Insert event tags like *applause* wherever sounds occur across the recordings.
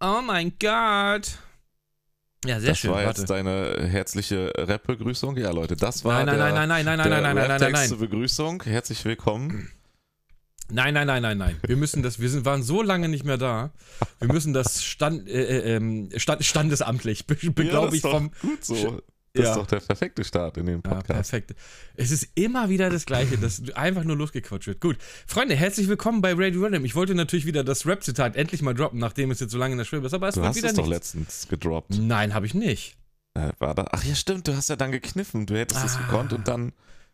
Oh mein Gott. Ja, sehr das schön. war Warte. jetzt deine herzliche Rap-Begrüßung. Ja, Leute, das war Nein, nein, der, nein, nein, nein, nein, der nein, nein, nein, nein, nein, nein. Begrüßung. Herzlich willkommen. Nein, nein, nein, nein, nein. Wir müssen das, wir sind, waren so lange nicht mehr da. Wir müssen das stand, äh, äh, ähm, stand, standesamtlich, be, be, Ja, glaube das ich, vom. Gut so. Das Ja. ist doch der perfekte Start in den Ja, Podcast. perfekt. Es ist immer wieder das Gleiche, dass einfach nur losgequatscht wird. Gut. Freunde, herzlich willkommen bei Radio Random. Ich wollte natürlich wieder das Rap-Zitat endlich mal droppen, nachdem es jetzt so lange in der Schwebe ist, aber es du hast wieder es doch nichts. letztens gedroppt. Nein, habe ich nicht. Äh, war da? Ach ja, stimmt, du hast ja dann gekniffen. Du hättest es Ah. gekonnt und dann.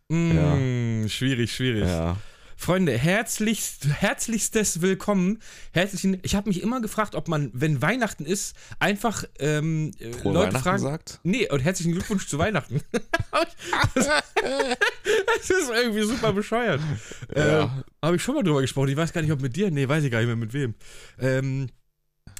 Mm, Schwierig, schwierig. Ja. Freunde, herzlichst, herzlichstes Willkommen. Herzlichen, ich habe mich immer gefragt, ob man, wenn Weihnachten ist, einfach ähm, äh, Frohe Leute fragen. sagt. Nee, und herzlichen Glückwunsch zu Weihnachten. *laughs* das, das ist irgendwie super bescheuert. Ja. Äh, Habe ich schon mal drüber gesprochen. Ich weiß gar nicht, ob mit dir. Nee, weiß ich gar nicht mehr mit wem. Ähm,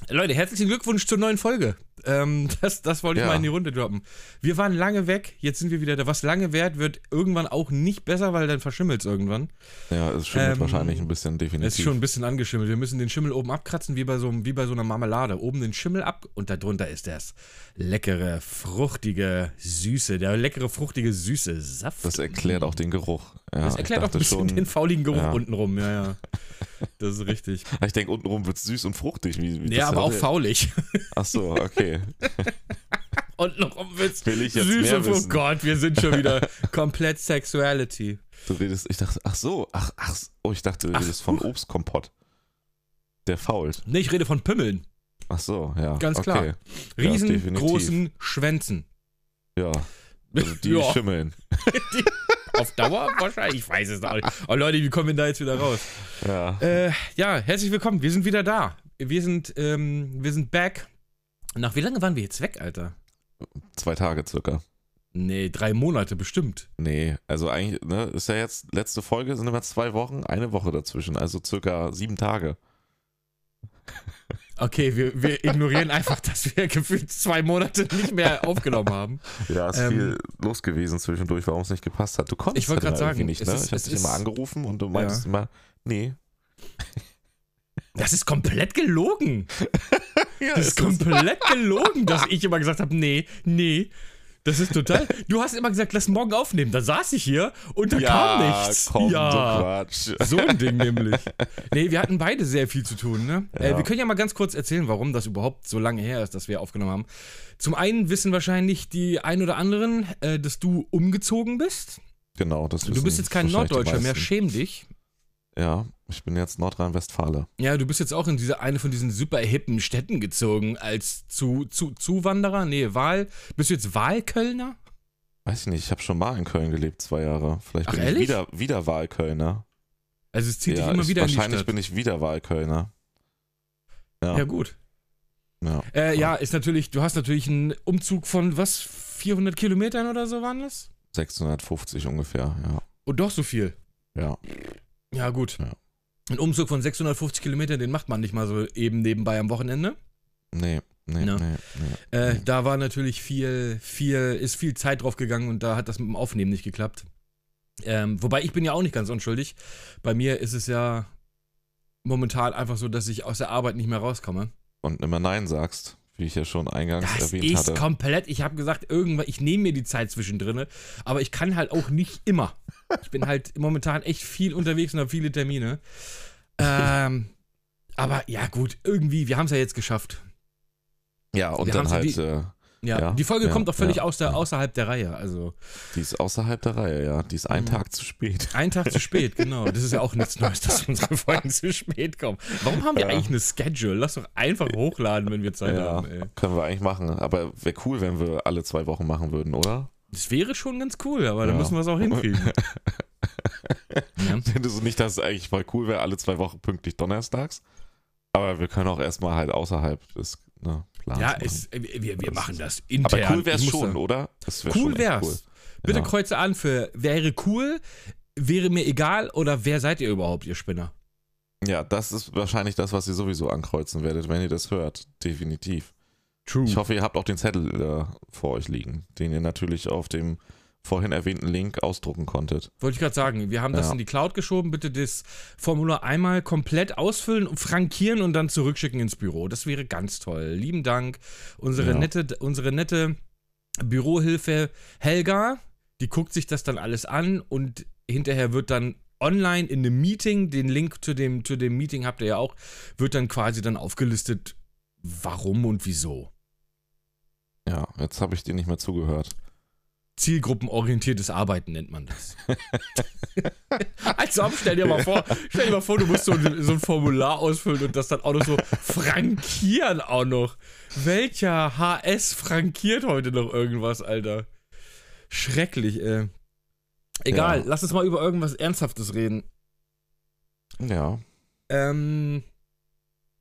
Leute, herzlichen Glückwunsch zur neuen Folge. Ähm, *laughs* das, das wollte ich Ja. mal in die Runde droppen. Wir waren lange weg, jetzt sind wir wieder da. Was lange währt, wird irgendwann auch nicht besser, weil dann verschimmelt es irgendwann. Ja, es schimmelt Ähm, wahrscheinlich ein bisschen definitiv. Es ist schon ein bisschen angeschimmelt. Wir müssen den Schimmel oben abkratzen, wie bei so, einem- wie bei so einer Marmelade. Oben den Schimmel ab und darunter ist das leckere, fruchtige, süße, der leckere, fruchtige, süße Saft. das erklärt auch den Geruch. Ja, Das erklärt auch ein bisschen schon, den fauligen Geruch ja. untenrum, ja, ja. Das ist richtig. *laughs* Ich denke, untenrum wird es süß und fruchtig. Wie, wie Ja, das aber auch faulig. Ach so, okay. *laughs* Untenrum wird's Will ich jetzt süß mehr und oh. Gott, wir sind schon wieder *laughs* komplett Sexuality. Du redest, ich dachte, ach so, ach, ach, oh, ich dachte, du Ach, redest von Obstkompott. Der fault. Nee, ich rede von Pimmeln. Ach so, ja. Ganz okay. klar. Ja, Riesengroßen Schwänzen. Ja. Also die *laughs* Ja. schimmeln. Auf Dauer wahrscheinlich. Ich weiß es auch nicht. Oh Leute, wie kommen wir da jetzt wieder raus? Ja. Äh, ja, herzlich willkommen. Wir sind wieder da. Wir sind, ähm, wir sind back. Nach wie lange waren wir jetzt weg, Alter? Zwei Tage circa. Nee, drei Monate bestimmt. Nee, also eigentlich, ne, ist ja jetzt letzte Folge, sind immer zwei Wochen, eine Woche dazwischen, also circa sieben Tage. *laughs* Okay, wir, wir ignorieren einfach, dass wir gefühlt zwei Monate nicht mehr *laughs* aufgenommen haben. Ja, ist Ähm, viel los gewesen zwischendurch, warum es nicht gepasst hat. Du konntest Ich wollte halt irgendwie sagen, nicht, ne? ist- ich habe es dich immer angerufen und du meintest immer, nee. Das ist komplett gelogen. *laughs* Ja, Das ist komplett *laughs* gelogen, dass ich immer gesagt habe, nee, nee. Das ist total. Du hast immer gesagt, lass morgen aufnehmen. Da saß ich hier und da ja, kam nichts. Komm, ja. so Quatsch. *laughs* So ein Ding nämlich. Nee, wir hatten beide sehr viel zu tun, ne? Äh, Ja. wir können ja mal ganz kurz erzählen, warum das überhaupt so lange her ist, dass wir aufgenommen haben. Zum einen wissen wahrscheinlich die ein oder anderen, äh, dass du umgezogen bist. Genau, das Du wissen bist jetzt kein Norddeutscher mehr, schäm dich. Ja, ich bin jetzt Nordrhein-Westfale. Ja, du bist jetzt auch in diese eine von diesen super hippen Städten gezogen als zu, zu, Zuwanderer. Nee, Wahl. Bist du jetzt Wahlkölner? Weiß ich nicht, ich habe schon mal in Köln gelebt, zwei Jahre. Vielleicht Ach, bin ehrlich? ich wieder, wieder Wahlkölner. Also es zieht ja, dich immer ich, wieder die wahrscheinlich bin ich wieder Wahlkölner. Ja, ja, gut. ja. Äh, ja, ist natürlich, du hast natürlich einen Umzug von was, 400 Kilometern oder so waren das? 650 ungefähr, ja. Und doch so viel. Ja, Ja, gut. Ja. Ein Umzug von 650 Kilometern, den macht man nicht mal so eben nebenbei am Wochenende. nee, nee, Ja. nee, nee. Äh, Nee. Da war natürlich viel, viel, ist viel Zeit drauf gegangen und da hat das mit dem Aufnehmen nicht geklappt. Ähm, wobei ich bin ja auch nicht ganz unschuldig. Bei mir ist es ja momentan einfach so, dass ich aus der Arbeit nicht mehr rauskomme. Und immer Nein sagst, wie ich ja schon eingangs Das erwähnt ist hatte. komplett. Ich habe gesagt, irgendwann, ich nehme mir die Zeit zwischendrin, aber ich kann halt auch nicht immer. Ich bin halt momentan echt viel unterwegs und habe viele Termine. Ähm, aber ja, gut, irgendwie, wir haben es ja jetzt geschafft. Ja, und Wir dann halt, äh, Ja, Ja, die Folge ja, kommt auch völlig ja, aus der, ja. außerhalb der Reihe. Also die ist außerhalb der Reihe, ja. Die ist einen Mhm. Tag zu spät. ein Tag zu spät, *laughs* genau. Das ist ja auch nichts Neues, dass unsere Folgen zu spät kommen. Warum haben wir eigentlich eine Schedule? Lass doch einfach hochladen, wenn wir Zeit haben, ey. können wir eigentlich machen. Aber wäre cool, wenn wir alle zwei Wochen machen würden, oder? Das wäre schon ganz cool, aber Ja. müssen wir es auch hinkriegen. *laughs* ja. Findest du nicht, dass es eigentlich voll cool wäre, alle zwei Wochen pünktlich donnerstags? Aber wir können auch erstmal halt außerhalb des ne, Plans Ja, es, wir, wir wir machen das intern. Aber cool wäre es schon, oder? Das wär Cool echt wär's. Cool. Bitte Ja. kreuze an für wäre cool, wäre mir egal oder wer seid ihr überhaupt, ihr Spinner? Ja, das ist wahrscheinlich das, was ihr sowieso ankreuzen werdet, wenn ihr das hört. Definitiv. True. Ich hoffe, ihr habt auch den Zettel äh, vor euch liegen, den ihr natürlich auf dem vorhin erwähnten Link ausdrucken konntet. Wollte ich gerade sagen, wir haben das Ja. in die Cloud geschoben. Bitte das Formular einmal komplett ausfüllen, und frankieren und dann zurückschicken ins Büro. Das wäre ganz toll. Lieben Dank. Unsere, Ja. nette, unsere nette Bürohilfe Helga, die guckt sich das dann alles an und hinterher wird dann online in einem Meeting, den Link zu dem, zu dem Meeting habt ihr ja auch, wird dann quasi dann aufgelistet, warum und wieso. Ja, jetzt habe ich dir nicht mehr zugehört. Zielgruppenorientiertes Arbeiten nennt man das. *laughs* also stell dir mal vor, stell dir mal vor, du musst so ein, so ein Formular ausfüllen und das dann auch noch so frankieren auch noch. Welcher HS frankiert heute noch irgendwas, Alter? Schrecklich, ey. Egal, Ja. lass uns mal über irgendwas Ernsthaftes reden. Ja, Ähm,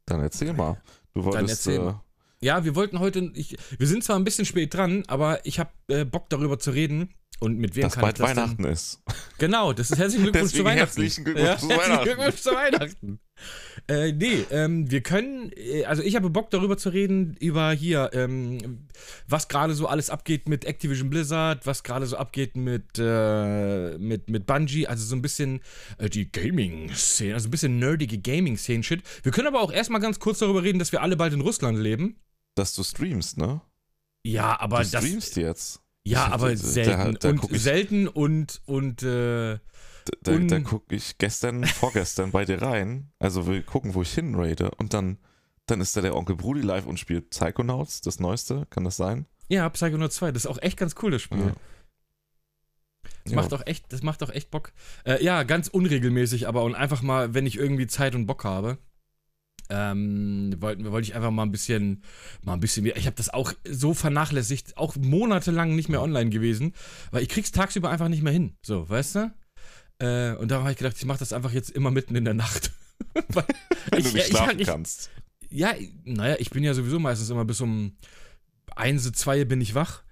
dann erzähl mal. Du wolltest. erzähl äh. Ja, wir wollten heute, ich, wir sind zwar ein bisschen spät dran, aber ich habe äh, Bock darüber zu reden. Und mit wem dass kann bald ich das denn- Weihnachten ist. *laughs* Genau, das ist herzlichen Glückwunsch zu Weihnachten. herzlichen Glückwunsch ja, zu herzlichen Weihnachten. Glückwunsch zu Weihnachten. Äh, nee, ähm, wir können, äh, also ich habe Bock darüber zu reden, über hier, ähm, was gerade so alles abgeht mit Activision Blizzard, was gerade so abgeht mit, äh, mit, mit Bungie, also so ein bisschen äh, die Gaming-Szene, also ein bisschen nerdige Gaming-Szene-Shit. Wir können aber auch erstmal ganz kurz darüber reden, dass wir alle bald in Russland leben. Dass du streamst, ne? Ja, aber du das. streamst jetzt. Ja, Da- aber da- selten. da und guck ich- selten und, und, äh, Da, da, da gucke ich gestern, vorgestern bei dir rein. Also wir gucken, wo ich hinrate. Und dann, dann ist da der Onkel Brudi live und spielt Psychonauts, das Neueste. Kann das sein? Ja, Psychonauts 2, das ist auch echt ganz cool, das Spiel. Ja. Das, Ja. macht auch echt, das macht auch echt Bock. Äh, ja, ganz unregelmäßig, aber und einfach mal, wenn ich irgendwie Zeit und Bock habe, ähm, wollten, wollte ich einfach mal ein bisschen, mal ein bisschen mehr. Ich habe das auch so vernachlässigt, auch monatelang nicht mehr online gewesen, weil ich krieg's tagsüber einfach nicht mehr hin. So, weißt du? Äh, und da habe ich gedacht, ich mache das einfach jetzt immer mitten in der Nacht. *laughs* Weil Wenn ich- du nicht ich- schlafen ich- kannst. ja, naja, ich bin ja sowieso meistens immer bis um 1, 2 bin ich wach.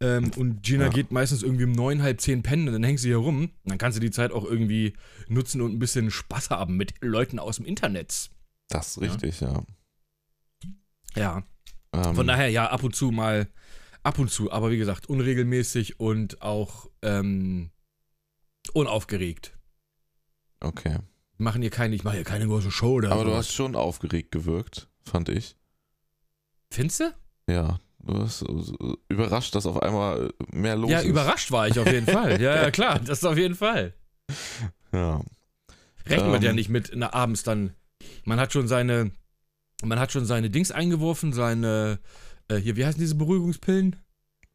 Ähm, und Gina Ja. geht meistens irgendwie um 9, halb 10 pennen und dann hängt sie hier rum. Dann kannst du die Zeit auch irgendwie nutzen und ein bisschen Spaß haben mit Leuten aus dem Internet. Das ist richtig, ja. Ja. Ähm, Von daher, ja, ab und zu mal, ab und zu, aber wie gesagt, unregelmäßig und auch ähm, unaufgeregt. Okay. Machen hier keine, ich mache hier keine große Show oder Aber du sowas. hast schon aufgeregt gewirkt, fand ich. Findest du? Ja. Du hast äh, überrascht, dass auf einmal äh, mehr los Ja, ist. überrascht war ich auf jeden Fall. Ja, ja, klar, das auf jeden Fall. *laughs* Ja. Rechnet man ja Ähm. nicht mit na, abends dann. Man hat schon seine, man hat schon seine Dings eingeworfen, seine, äh, hier, wie heißen diese Beruhigungspillen?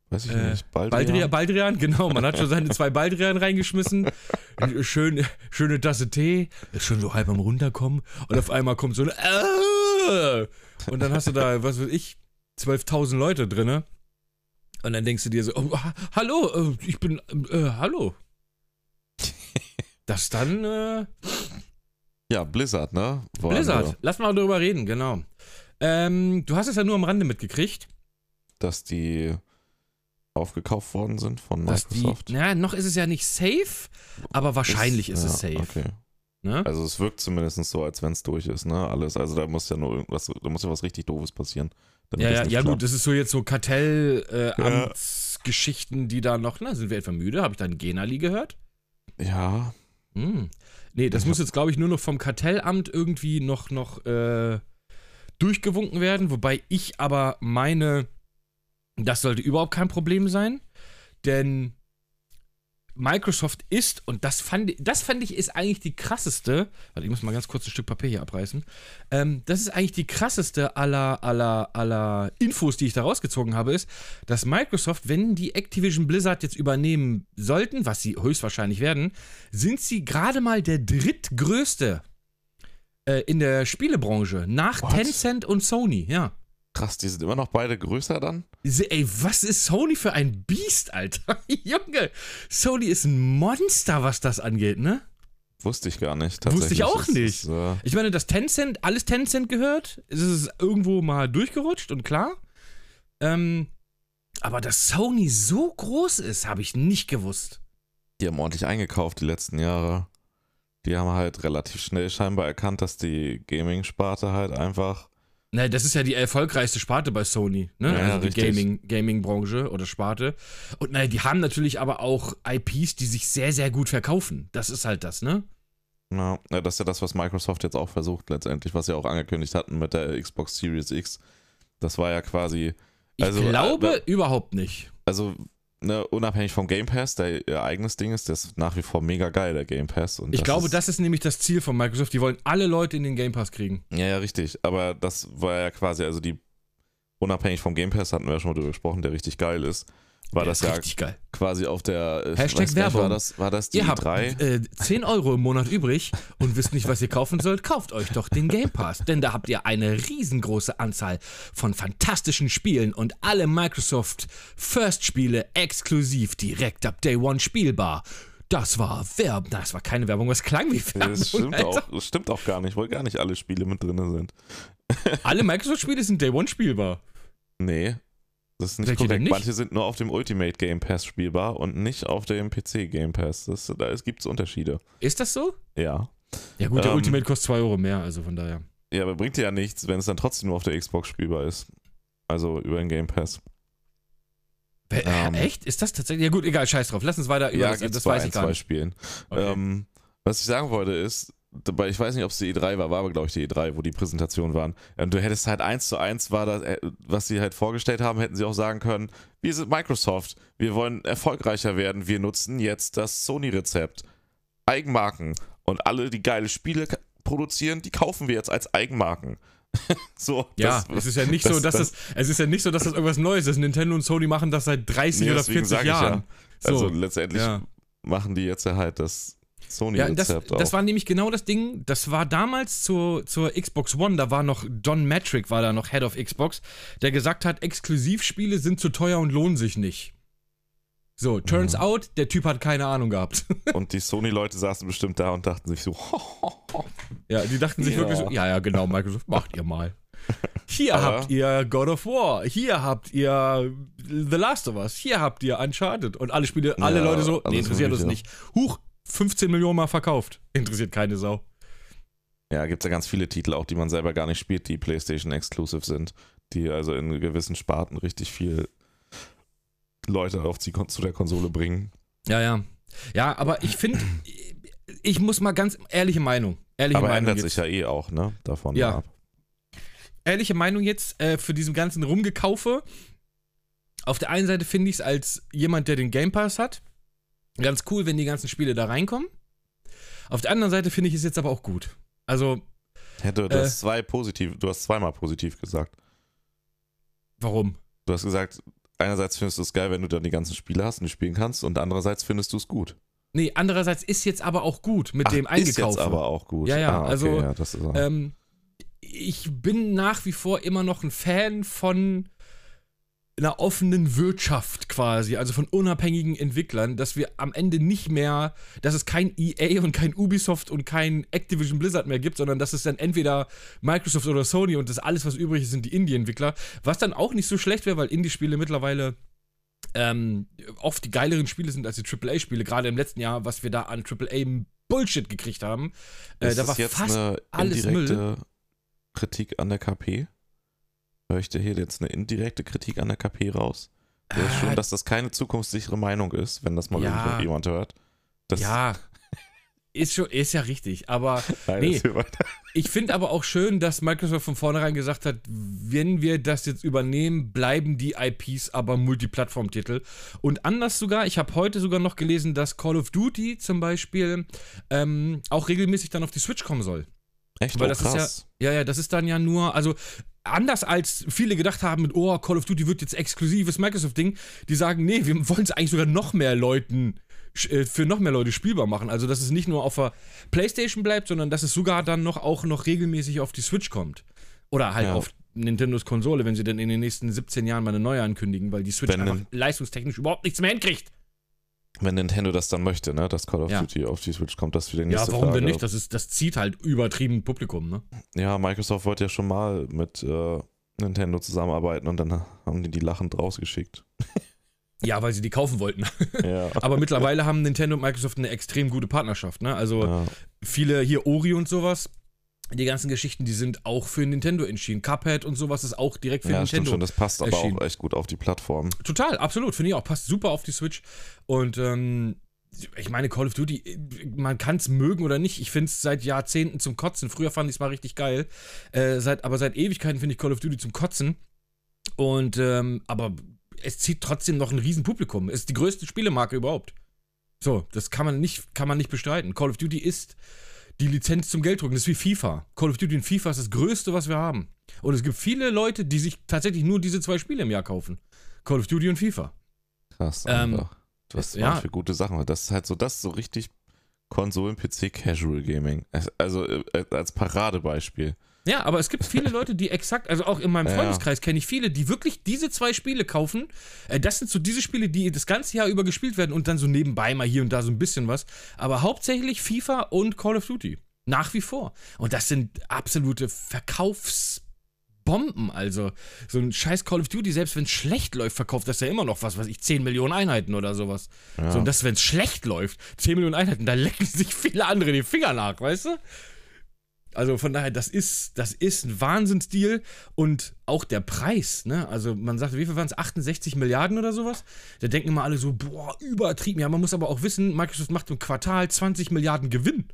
Weiß ich Äh, nicht. Baldrian? Baldrian, Baldrian, genau. Man hat schon seine zwei Baldrian reingeschmissen. Schön, schöne Tasse Tee, ist schon so halb am runterkommen und auf einmal kommt so ein äh, und dann hast du da, was weiß ich, 12.000 Leute drinne. Und dann denkst du dir so, oh, ha- hallo, äh, ich bin, äh, hallo. *laughs* Das dann, äh, Ja, Blizzard, ne? Waren Blizzard, wir, lass mal darüber reden, genau. Ähm, du hast es ja nur am Rande mitgekriegt, Dass die aufgekauft worden sind von dass die, Microsoft. na, noch ist es ja nicht safe, aber wahrscheinlich ist, es ja, safe. Okay. Ne? Also es wirkt zumindest so, als wenn es durch ist, ne? Alles. Also da muss ja nur irgendwas, da muss ja was richtig doofes passieren. Ja, ja, ja gut, das ist so jetzt so Ja. Kartellamtsgeschichten, die da noch, na, sind wir etwa müde? Habe ich da einen Genali gehört? Ja, Hm. Nee, das Ich muss jetzt, glaube ich, nur noch vom Kartellamt irgendwie noch, noch äh, durchgewunken werden, wobei ich aber meine, das sollte überhaupt kein Problem sein, denn Microsoft ist, und das fand, ich- das fand ich ist eigentlich die krasseste, warte, ich muss mal ganz kurz ein Stück Papier hier abreißen, ähm, das ist eigentlich die krasseste aller, aller, aller Infos, die ich da rausgezogen habe, ist, dass Microsoft, wenn die Activision Blizzard jetzt übernehmen sollten, was sie höchstwahrscheinlich werden, sind sie gerade mal der drittgrößte äh, in der Spielebranche, nach What? Tencent und Sony, ja. Krass, die sind immer noch beide größer dann? Ey, was ist Sony für ein Biest, Alter? *laughs* Junge, Sony ist ein Monster, was das angeht, ne? Wusste ich gar nicht. Wusste ich Tatsächlich auch ist nicht. Es, äh, Ich meine, dass Tencent, alles Tencent gehört, ist es irgendwo mal durchgerutscht und klar. Ähm, aber dass Sony so groß ist, habe ich nicht gewusst. die haben ordentlich eingekauft die letzten Jahre. Die haben halt relativ schnell scheinbar erkannt, dass die Gaming-Sparte halt einfach Ne, das ist ja die erfolgreichste Sparte bei Sony, ne? Ja, also die richtig. Gaming, Gaming-Branche oder Sparte. Und naja, die haben natürlich aber auch IPs, die sich sehr, sehr gut verkaufen. Das ist halt das, ne? Ja, das ist ja das, was Microsoft jetzt auch versucht, letztendlich, was sie auch angekündigt hatten mit der Xbox Series X. Das war ja quasi. Ich Also, glaube äh, überhaupt nicht. Also, ne, unabhängig vom Game Pass, der ihr eigenes Ding ist, der ist nach wie vor mega geil, der Game Pass. Und Ich glaube, ist, das ist nämlich das Ziel von Microsoft. Die wollen alle Leute in den Game Pass kriegen. Ja, ja, richtig. Aber das war ja quasi, also die, unabhängig vom Game Pass hatten wir ja schon mal drüber gesprochen, der richtig geil ist. War Der das ja richtig geil. quasi auf der. ich Hashtag nicht, War Werbung. das, war das die Ihr habt 3? äh, 10 Euro im Monat übrig und wisst nicht, was ihr kaufen sollt, kauft euch doch den Game Pass. Denn da habt ihr eine riesengroße Anzahl von fantastischen Spielen und alle Microsoft First-Spiele exklusiv direkt ab Day One spielbar. Das war Werbung. Das war keine Werbung, das klang wie Werbung. Das stimmt Alter. auch, das stimmt auch gar nicht, weil gar nicht alle Spiele mit drin sind. Alle Microsoft-Spiele sind Day One spielbar. Nee, das ist nicht Welche korrekt. nicht? Manche sind nur auf dem Ultimate Game Pass spielbar und nicht auf dem PC Game Pass. Das, da gibt es Unterschiede. Ist das so? Ja. Ja gut, der Ähm, Ultimate kostet 2 Euro mehr, also von daher. Ja, aber bringt dir ja nichts, wenn es dann trotzdem nur auf der Xbox spielbar ist. Also über den Game Pass. Äh, ähm, echt? Ist das tatsächlich? Ja gut, egal, scheiß drauf. Lass uns weiter über Ja, das, das bei weiß ich gar zwei nicht. Spielen. Okay. Ähm, was ich sagen wollte ist, dabei, ich weiß nicht, ob es die E3 war, war aber glaube ich die E3, wo die Präsentationen waren. Und du hättest halt eins zu eins war das, äh, was sie halt vorgestellt haben, hätten sie auch sagen können, wir sind Microsoft, wir wollen erfolgreicher werden, wir nutzen jetzt das Sony-Rezept. Eigenmarken. Und alle, die geile Spiele produzieren, die kaufen wir jetzt als Eigenmarken. *laughs* so, Ja, das- es ist ja nicht so, dass das- das, es ist ja nicht so, dass das irgendwas Neues ist. Nintendo und Sony machen das seit 30 Nee, oder deswegen 40 sag ich ja. Jahren. So, Also letztendlich ja. machen die jetzt ja halt das Ja, das, das war nämlich genau das Ding. Das war damals zur, zur Xbox One. Da war noch Don Matrick, war da noch Head of Xbox, der gesagt hat, Exklusivspiele sind zu teuer und lohnen sich nicht. So, turns Mhm. out, der Typ hat keine Ahnung gehabt. *laughs* Und die Sony-Leute saßen bestimmt da und dachten sich so, *laughs* ja, die dachten sich Ja. wirklich so, ja, ja, genau, Microsoft, macht ihr mal. Hier Aber- habt ihr God of War, hier habt ihr The Last of Us, hier habt ihr Uncharted und alle Spiele, alle Ja, Leute so, nee, interessiert uns nicht. Huch, 15 Millionen Mal verkauft. Interessiert keine Sau. Ja, gibt es ja ganz viele Titel auch, die man selber gar nicht spielt, die PlayStation Exclusive sind, die also in gewissen Sparten richtig viel Leute auf die, zu der Konsole bringen. Ja, ja. Ja, aber ich finde, ich muss mal ganz ehrliche Meinung. Ehrliche Aber Meinung ändert jetzt. sich ja eh auch, ne? Davon Ja. ab. Ehrliche Meinung jetzt äh, für diesen ganzen Rumgekaufe. Auf der einen Seite finde ich es als jemand, der den Game Pass hat, ganz cool, wenn die ganzen Spiele da reinkommen. Auf der anderen Seite finde ich es jetzt aber auch gut. Also, Hätte du Äh. hast zwei positiv, du hast zweimal positiv gesagt. warum? Du hast gesagt, einerseits findest du es geil, wenn du dann die ganzen Spiele hast und die spielen kannst, und andererseits findest du es gut. Nee, andererseits ist jetzt aber auch gut mit Ach, dem ist Eingekaufen. jetzt aber auch gut. Ja, ja, ah, okay, also, ja, das ist auch. Ähm, ich bin nach wie vor immer noch ein Fan von einer offenen Wirtschaft quasi, also von unabhängigen Entwicklern, dass wir am Ende nicht mehr, dass es kein EA und kein Ubisoft und kein Activision Blizzard mehr gibt, sondern dass es dann entweder Microsoft oder Sony und das alles, was übrig ist, sind die Indie-Entwickler, was dann auch nicht so schlecht wäre, weil Indie-Spiele mittlerweile ähm, oft die geileren Spiele sind als die AAA-Spiele, gerade im letzten Jahr, was wir da an AAA-Bullshit gekriegt haben. Äh, da war jetzt fast eine alles indirekte Kritik an der KP? Höre ich dir hier jetzt eine indirekte Kritik an der KP raus? Ja, schon, dass das keine zukunftssichere Meinung ist, wenn das mal Ja. irgendjemand hört. Das, ja, ist schon, ist ja richtig. Aber *laughs* Nein, nee. ich finde aber auch schön, dass Microsoft von vornherein gesagt hat, wenn wir das jetzt übernehmen, bleiben die IPs aber Multiplattform-Titel. Und anders sogar, ich habe heute sogar noch gelesen, dass Call of Duty zum Beispiel ähm, auch regelmäßig dann auf die Switch kommen soll. Echt, Weil oh, das ist krass. Ja, ja, das ist dann ja nur, also anders als viele gedacht haben mit, oh, Call of Duty wird jetzt exklusives Microsoft-Ding, die sagen, nee, wir wollen es eigentlich sogar noch mehr Leuten, äh, für noch mehr Leute spielbar machen. Also, dass es nicht nur auf der Playstation bleibt, sondern dass es sogar dann noch auch noch regelmäßig auf die Switch kommt. Oder halt Ja. auf Nintendos Konsole, wenn sie dann in den nächsten 17 Jahren mal eine neue ankündigen, weil die Switch Wenn einfach leistungstechnisch überhaupt nichts mehr hinkriegt. Wenn Nintendo das dann möchte, ne, dass Call of Ja. Duty auf die Switch kommt, das wieder die Ja, nächste warum Frage. denn nicht? Das, ist, das zieht halt übertrieben Publikum, ne? Ja, Microsoft wollte ja schon mal mit äh, Nintendo zusammenarbeiten und dann haben die die lachend rausgeschickt. *laughs* Ja, weil sie die kaufen wollten. *laughs* ja. *laughs* Aber mittlerweile haben Nintendo und Microsoft eine extrem gute Partnerschaft, ne? Also ja. viele hier Ori und sowas die ganzen Geschichten, die sind auch für Nintendo entschieden. Cuphead und sowas ist auch direkt für ja, Nintendo. schon, das passt aber erschienen. auch echt gut auf die Plattform. Total, absolut, finde ich auch. Passt super auf die Switch. Und ähm, ich meine, Call of Duty, man kann es mögen oder nicht. Ich finde es seit Jahrzehnten zum Kotzen. Früher fand ich es mal richtig geil. Äh, seit, aber seit Ewigkeiten finde ich Call of Duty zum Kotzen. Und, ähm, aber es zieht trotzdem noch ein Riesenpublikum. Es ist die größte Spielemarke überhaupt. So, das kann man nicht, kann man nicht bestreiten. Call of Duty ist die Lizenz zum Gelddrucken. Das ist wie FIFA. Call of Duty und FIFA ist das Größte, was wir haben. Und es gibt viele Leute, die sich tatsächlich nur diese zwei Spiele im Jahr kaufen. Call of Duty und FIFA. Krass, Ähm, einfach. Was ja. für gute Sachen. Das ist halt so, das so richtig Konsolen-PC-Casual-Gaming. Also äh, als Paradebeispiel. Ja, aber es gibt viele Leute, die exakt, also auch in meinem Ja. Freundeskreis kenne ich viele, die wirklich diese zwei Spiele kaufen. Äh, das sind so diese Spiele, die das ganze Jahr über gespielt werden und dann so nebenbei mal hier und da so ein bisschen was. Aber hauptsächlich FIFA und Call of Duty. Nach wie vor. Und das sind absolute Verkaufsbomben. Also, so ein scheiß Call of Duty, selbst wenn es schlecht läuft, verkauft das ja immer noch was, weiß ich, 10 Millionen Einheiten oder sowas. Ja. So, und das, wenn es schlecht läuft, 10 Millionen Einheiten, da lecken sich viele andere die Finger nach, weißt du? Also von daher, das ist, das ist ein Wahnsinnsdeal und auch der Preis, ne? Also man sagt, wie viel waren es? 68 Milliarden oder sowas? Da denken immer alle so, boah, übertrieben. Ja, man muss aber auch wissen, Microsoft macht im Quartal 20 Milliarden Gewinn.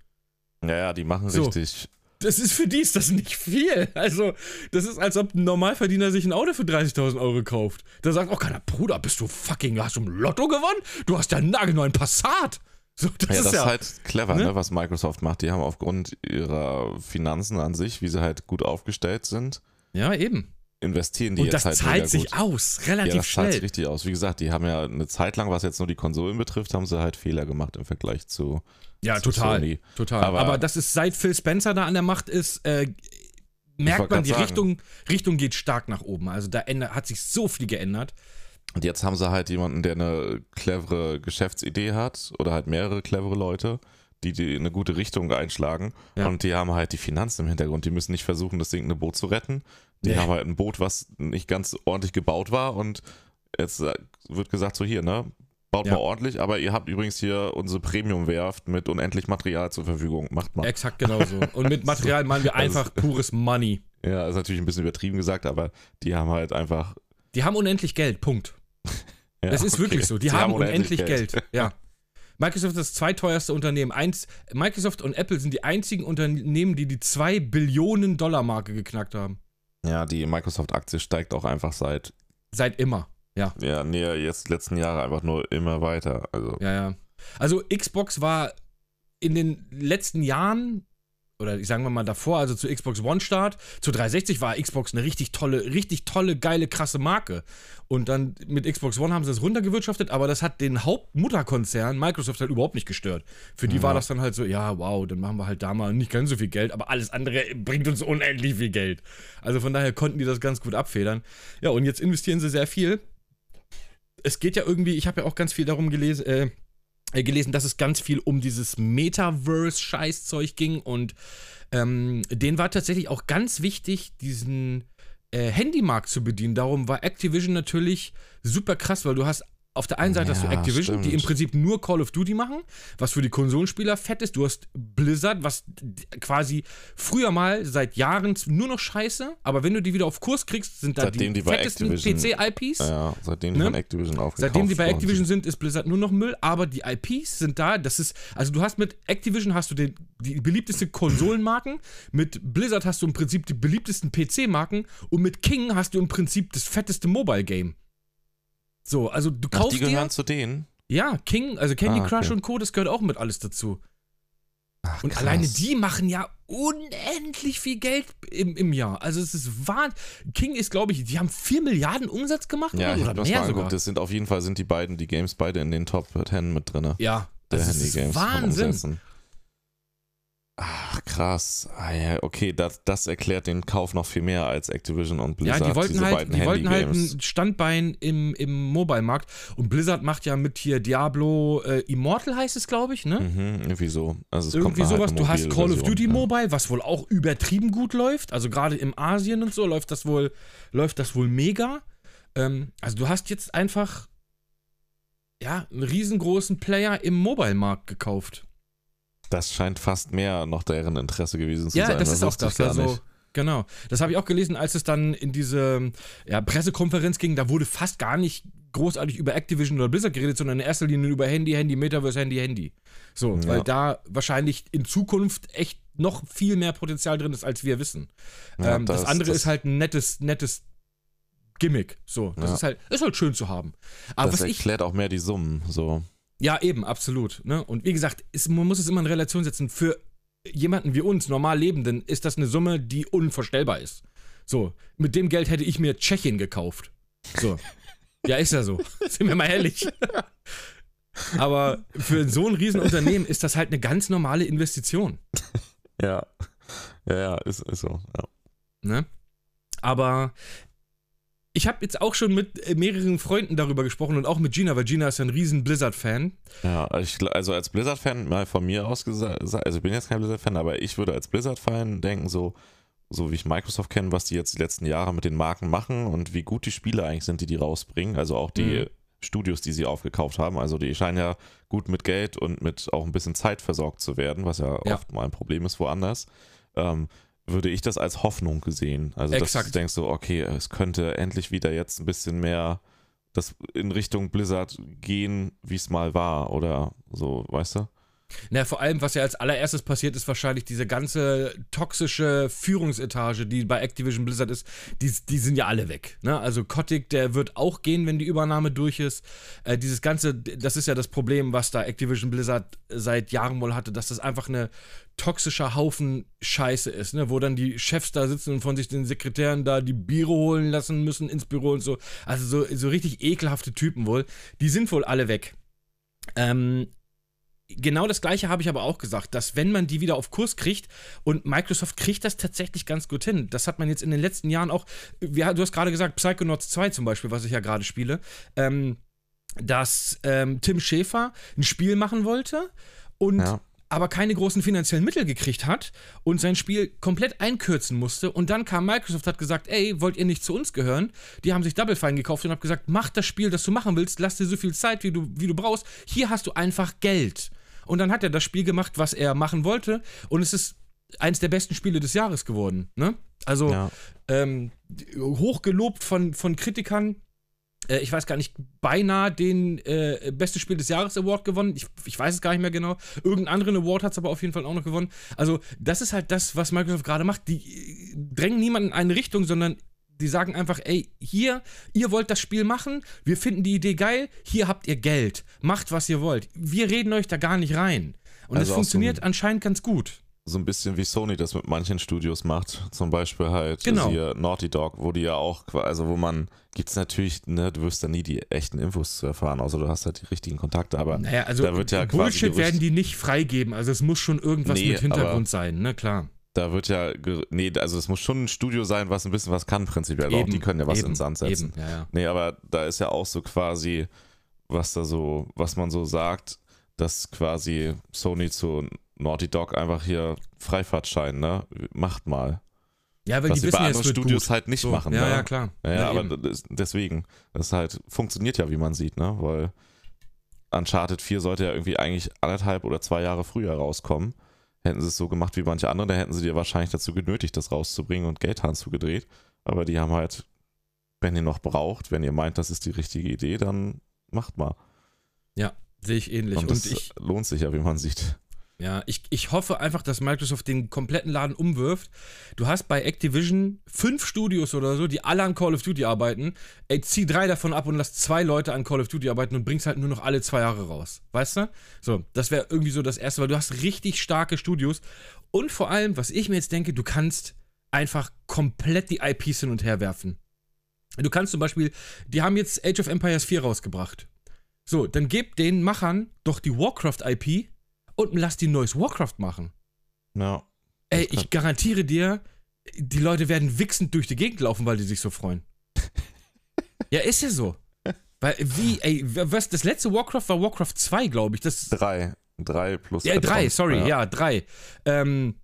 Ja, ja, die machen So. richtig. Das ist für die ist das nicht viel. Also, das ist, als ob ein Normalverdiener sich ein Auto für 30.000 Euro kauft. Da sagt auch keiner, Bruder, bist du fucking, hast du im Lotto gewonnen? Du hast ja einen nagelneuen Passat. So, das Ja, ist das ja. ist halt clever, ne? ne? was Microsoft macht. Die haben aufgrund ihrer Finanzen an sich, wie sie halt gut aufgestellt sind, ja, eben. investieren die Und jetzt das halt zahlt sich gut. aus, Ja, relativ das zahlt sich schnell. richtig aus. Wie gesagt, die haben ja eine Zeit lang, was jetzt nur die Konsolen betrifft, haben sie halt Fehler gemacht im Vergleich zu, Ja, zu total. Sony. Total. Aber, Aber- das ist seit Phil Spencer da an der Macht ist, äh, merkt man, die sagen. Richtung, Richtung geht stark nach oben. Also da hat sich so viel geändert. Und jetzt haben sie halt jemanden, der eine clevere Geschäftsidee hat oder halt mehrere clevere Leute, die, die eine gute Richtung einschlagen. Ja. Und die haben halt die Finanzen im Hintergrund. Die müssen nicht versuchen, das sinkende Boot zu retten. Die Nee. haben halt ein Boot, was nicht ganz ordentlich gebaut war. Und jetzt äh, wird gesagt, so hier, ne? Baut Ja. mal ordentlich, aber ihr habt übrigens hier unsere Premium-Werft mit unendlich Material zur Verfügung. Macht mal. Exakt genauso. Und mit *laughs* Material meinen wir Also- einfach *laughs* pures Money. Ja, ist natürlich ein bisschen übertrieben gesagt, aber die haben halt einfach. Die haben unendlich Geld, Punkt. *laughs* Ja, Es ist okay. wirklich so. Die Sie haben, unendlich Geld. Ja. *laughs* Microsoft ist das zweiteuerste Unternehmen. Eins, Microsoft und Apple sind die einzigen Unternehmen, die die 2 Billionen Dollar Marke geknackt haben. Ja, die Microsoft-Aktie steigt auch einfach seit, Seit immer. Ja. ja, nee, jetzt letzten Jahre einfach nur immer weiter. Also, Ja, ja. Also Xbox war in den letzten Jahren, oder ich sagen wir mal davor, also zu Xbox One Start, zu 360 war Xbox eine richtig tolle, richtig tolle, geile, krasse Marke. Und dann mit Xbox One haben sie es runtergewirtschaftet, aber das hat den Hauptmutterkonzern Microsoft halt überhaupt nicht gestört. Für die Ja. war das dann halt so, ja, wow, dann machen wir halt da mal nicht ganz so viel Geld, aber alles andere bringt uns unendlich viel Geld. Also von daher konnten die das ganz gut abfedern. Ja, und jetzt investieren sie sehr viel. Es geht ja irgendwie, ich habe ja auch ganz viel darum gelesen, äh, äh, gelesen, dass es ganz viel um dieses Metaverse-Scheißzeug ging und ähm, denen war tatsächlich auch ganz wichtig, diesen äh, Handymarkt zu bedienen. Darum war Activision natürlich super krass, weil du hast auf der einen Seite hast du Ja, Activision, die im stimmt. Prinzip nur Call of Duty machen, was für die Konsolenspieler fett ist. Du hast Blizzard, was quasi früher mal seit Jahren nur noch scheiße, aber wenn du die wieder auf Kurs kriegst, sind da Seitdem die, die fettesten PC-IPs. ja, seitdem die Ne? von Activision aufgekauft Seitdem die bei Activision sind, ist Blizzard nur noch Müll, aber die IPs sind da. Das ist, also du hast mit Activision hast du den, die beliebtesten Konsolenmarken, mit Blizzard hast du im Prinzip die beliebtesten PC-Marken und mit King hast du im Prinzip das fetteste Mobile-Game. So, also du Ach, kaufst die dir. gehören zu denen? Ja, King, also Candy Ah, okay. Crush und Co., das gehört auch mit alles dazu. Ach, Und krass. alleine die machen ja unendlich viel Geld im, im Jahr. Also es ist wahr. King ist, glaube ich, die haben 4 Milliarden Umsatz gemacht Ja, oder, oder das mehr sogar. Das sind auf jeden Fall sind die beiden, die Games beide in den Top 10 mit drin. Ja, Der das ist Wahnsinn. Ach, krass. Ah, ja, okay, das, das erklärt den Kauf noch viel mehr als Activision und Blizzard. Ja, die wollten diese halt, beiden die wollten halt ein Standbein im, im Mobile-Markt. Und Blizzard macht ja mit hier Diablo äh, Immortal heißt es, glaube ich, ne? Mhm, irgendwie so. Also es kommt Irgendwie halt sowas. eine Du hast Call of Duty ja. Mobile, was wohl auch übertrieben gut läuft. Also gerade im Asien und so läuft das wohl, läuft das wohl mega. Ähm, also du hast jetzt einfach ja, einen riesengroßen Player im Mobile-Markt gekauft. Das scheint fast mehr noch deren Interesse gewesen zu ja, sein. das ist auch das. gar Also, nicht. genau. Das habe ich auch gelesen, als es dann in diese ja, Pressekonferenz ging. Da wurde fast gar nicht großartig über Activision oder Blizzard geredet, sondern in erster Linie über Handy, Handy, Metaverse, Handy, Handy. So, Ja. weil da wahrscheinlich in Zukunft echt noch viel mehr Potenzial drin ist, als wir wissen. Ja, ähm, das, das- andere das- ist halt ein nettes, nettes Gimmick. So, das Ja. ist halt, ist halt schön zu haben. Aber das was ich erklärt auch mehr die Summen. So. Ja, eben, absolut. Ne? Und wie gesagt, ist, man muss es immer in Relation setzen. Für jemanden wie uns, normal Lebenden, ist das eine Summe, die unvorstellbar ist. So, mit dem Geld hätte ich mir Tschechien gekauft. So. ja, ist ja so. *laughs* Sind wir mal ehrlich. *laughs* Aber für so ein Riesenunternehmen ist das halt eine ganz normale Investition. Ja. Ja, ja, ist, ist so. Ja. Ne? Aber ich habe jetzt auch schon mit äh, mehreren Freunden darüber gesprochen und auch mit Gina, weil Gina ist ja ein riesen Blizzard-Fan. Ja, ich, also als Blizzard-Fan mal von mir aus gesagt, also ich bin jetzt kein Blizzard-Fan, aber ich würde als Blizzard-Fan denken, so, so wie ich Microsoft kenne, was die jetzt die letzten Jahre mit den Marken machen und wie gut die Spiele eigentlich sind, die die rausbringen. Also auch die Mhm. Studios, die sie aufgekauft haben. Also die scheinen ja gut mit Geld und mit auch ein bisschen Zeit versorgt zu werden, was ja, Ja. oft mal ein Problem ist woanders. Ähm, würde ich das als Hoffnung gesehen. Also dass Exakt. du denkst so, okay, es könnte endlich wieder jetzt ein bisschen mehr das in Richtung Blizzard gehen, wie es mal war oder so, weißt du? Na, vor allem, was ja als allererstes passiert, ist wahrscheinlich diese ganze toxische Führungsetage, die bei Activision Blizzard ist, die, die sind ja alle weg. Ne? Also Kotick, der wird auch gehen, wenn die Übernahme durch ist. Äh, dieses ganze, das ist ja das Problem, was da Activision Blizzard seit Jahren wohl hatte, dass das einfach eine toxischer Haufen Scheiße ist, ne? wo dann die Chefs da sitzen und von sich den Sekretären da die Biere holen lassen müssen ins Büro und so. Also so, so richtig ekelhafte Typen wohl. Die sind wohl alle weg. Ähm, genau das gleiche habe ich aber auch gesagt, dass wenn man die wieder auf Kurs kriegt und Microsoft kriegt das tatsächlich ganz gut hin. Das hat man jetzt in den letzten Jahren auch, du hast gerade gesagt, Psychonauts 2 zum Beispiel, was ich ja gerade spiele, ähm, dass ähm, Tim Schäfer ein Spiel machen wollte und Ja. aber keine großen finanziellen Mittel gekriegt hat und sein Spiel komplett einkürzen musste. Und dann kam Microsoft, hat gesagt, ey, wollt ihr nicht zu uns gehören? Die haben sich Double Fine gekauft und haben gesagt, mach das Spiel, das du machen willst, lass dir so viel Zeit, wie du, wie du brauchst. Hier hast du einfach Geld. Und dann hat er das Spiel gemacht, was er machen wollte. Und es ist eins der besten Spiele des Jahres geworden. Ne? Also Ja. ähm, hochgelobt von, von Kritikern. Äh, ich weiß gar nicht, beinahe den äh, Beste Spiel des Jahres Award gewonnen. Ich, ich weiß es gar nicht mehr genau. Irgendeinen anderen Award hat es aber auf jeden Fall auch noch gewonnen. Also, das ist halt das, was Microsoft gerade macht. Die äh, drängen niemanden in eine Richtung, sondern die sagen einfach, ey, hier, ihr wollt das Spiel machen, wir finden die Idee geil, hier habt ihr Geld, macht was ihr wollt. Wir reden euch da gar nicht rein. Und Also das auch so funktioniert ein- anscheinend ganz gut. So ein bisschen wie Sony das mit manchen Studios macht. Zum Beispiel halt Genau. hier Naughty Dog, wo die ja auch, also wo man, gibt's natürlich, ne, du wirst da nie die echten Infos zu erfahren, außer du hast halt die richtigen Kontakte, aber Naja, also da wird ja Bullshit werden die nicht freigeben. Also es muss schon irgendwas Nee, mit Hintergrund sein, ne, klar. Da wird ja, nee, also es muss schon ein Studio sein, was ein bisschen was kann prinzipiell auch. Die können ja was eben, ins Sand setzen. Eben, ja, ja. Nee, aber da ist ja auch so quasi, was da so, was man so sagt, dass quasi Sony zu Naughty Dog einfach hier Freifahrtschein, ne? Macht mal. Ja, weil was die bei wissen es anderen Studios gut. halt nicht So, machen. Ja, ne? ja, klar. Ja, ja, aber eben. das, deswegen, das halt funktioniert ja, wie man sieht, ne? Weil Uncharted 4 sollte ja irgendwie eigentlich anderthalb oder zwei Jahre früher rauskommen. Hätten sie es so gemacht wie manche andere, dann hätten sie dir wahrscheinlich dazu genötigt, das rauszubringen und Geldhahn zugedreht. Aber die haben halt, wenn ihr noch braucht, wenn ihr meint, das ist die richtige Idee, dann macht mal. Sehe ich ähnlich. Und Und, das ich, lohnt sich ja, wie man sieht. Ja, ich, ich hoffe einfach, dass Microsoft den kompletten Laden umwirft. Du hast bei Activision fünf Studios oder so, die alle an Call of Duty arbeiten. Ey, zieh drei davon ab und lass zwei Leute an Call of Duty arbeiten und bringst halt nur noch alle zwei Jahre raus. Weißt du? So, das wäre irgendwie so das Erste, weil du hast richtig starke Studios. Und vor allem, was ich mir jetzt denke, du kannst einfach komplett die IPs hin und her werfen. Du kannst zum Beispiel, die haben jetzt Age of Empires 4 rausgebracht. So, dann gib den Machern doch die Warcraft-IP und lass die neues Warcraft machen. Ja. Ey, ich garantiere dir, die Leute werden wichsend durch die Gegend laufen, weil die sich so freuen. *laughs* ja, ist ja so. Weil, wie, ey, was, das letzte Warcraft war Warcraft 2, glaube ich. Das, Drei. Drei plus. ja, drei, sorry, ja, drei. Ähm,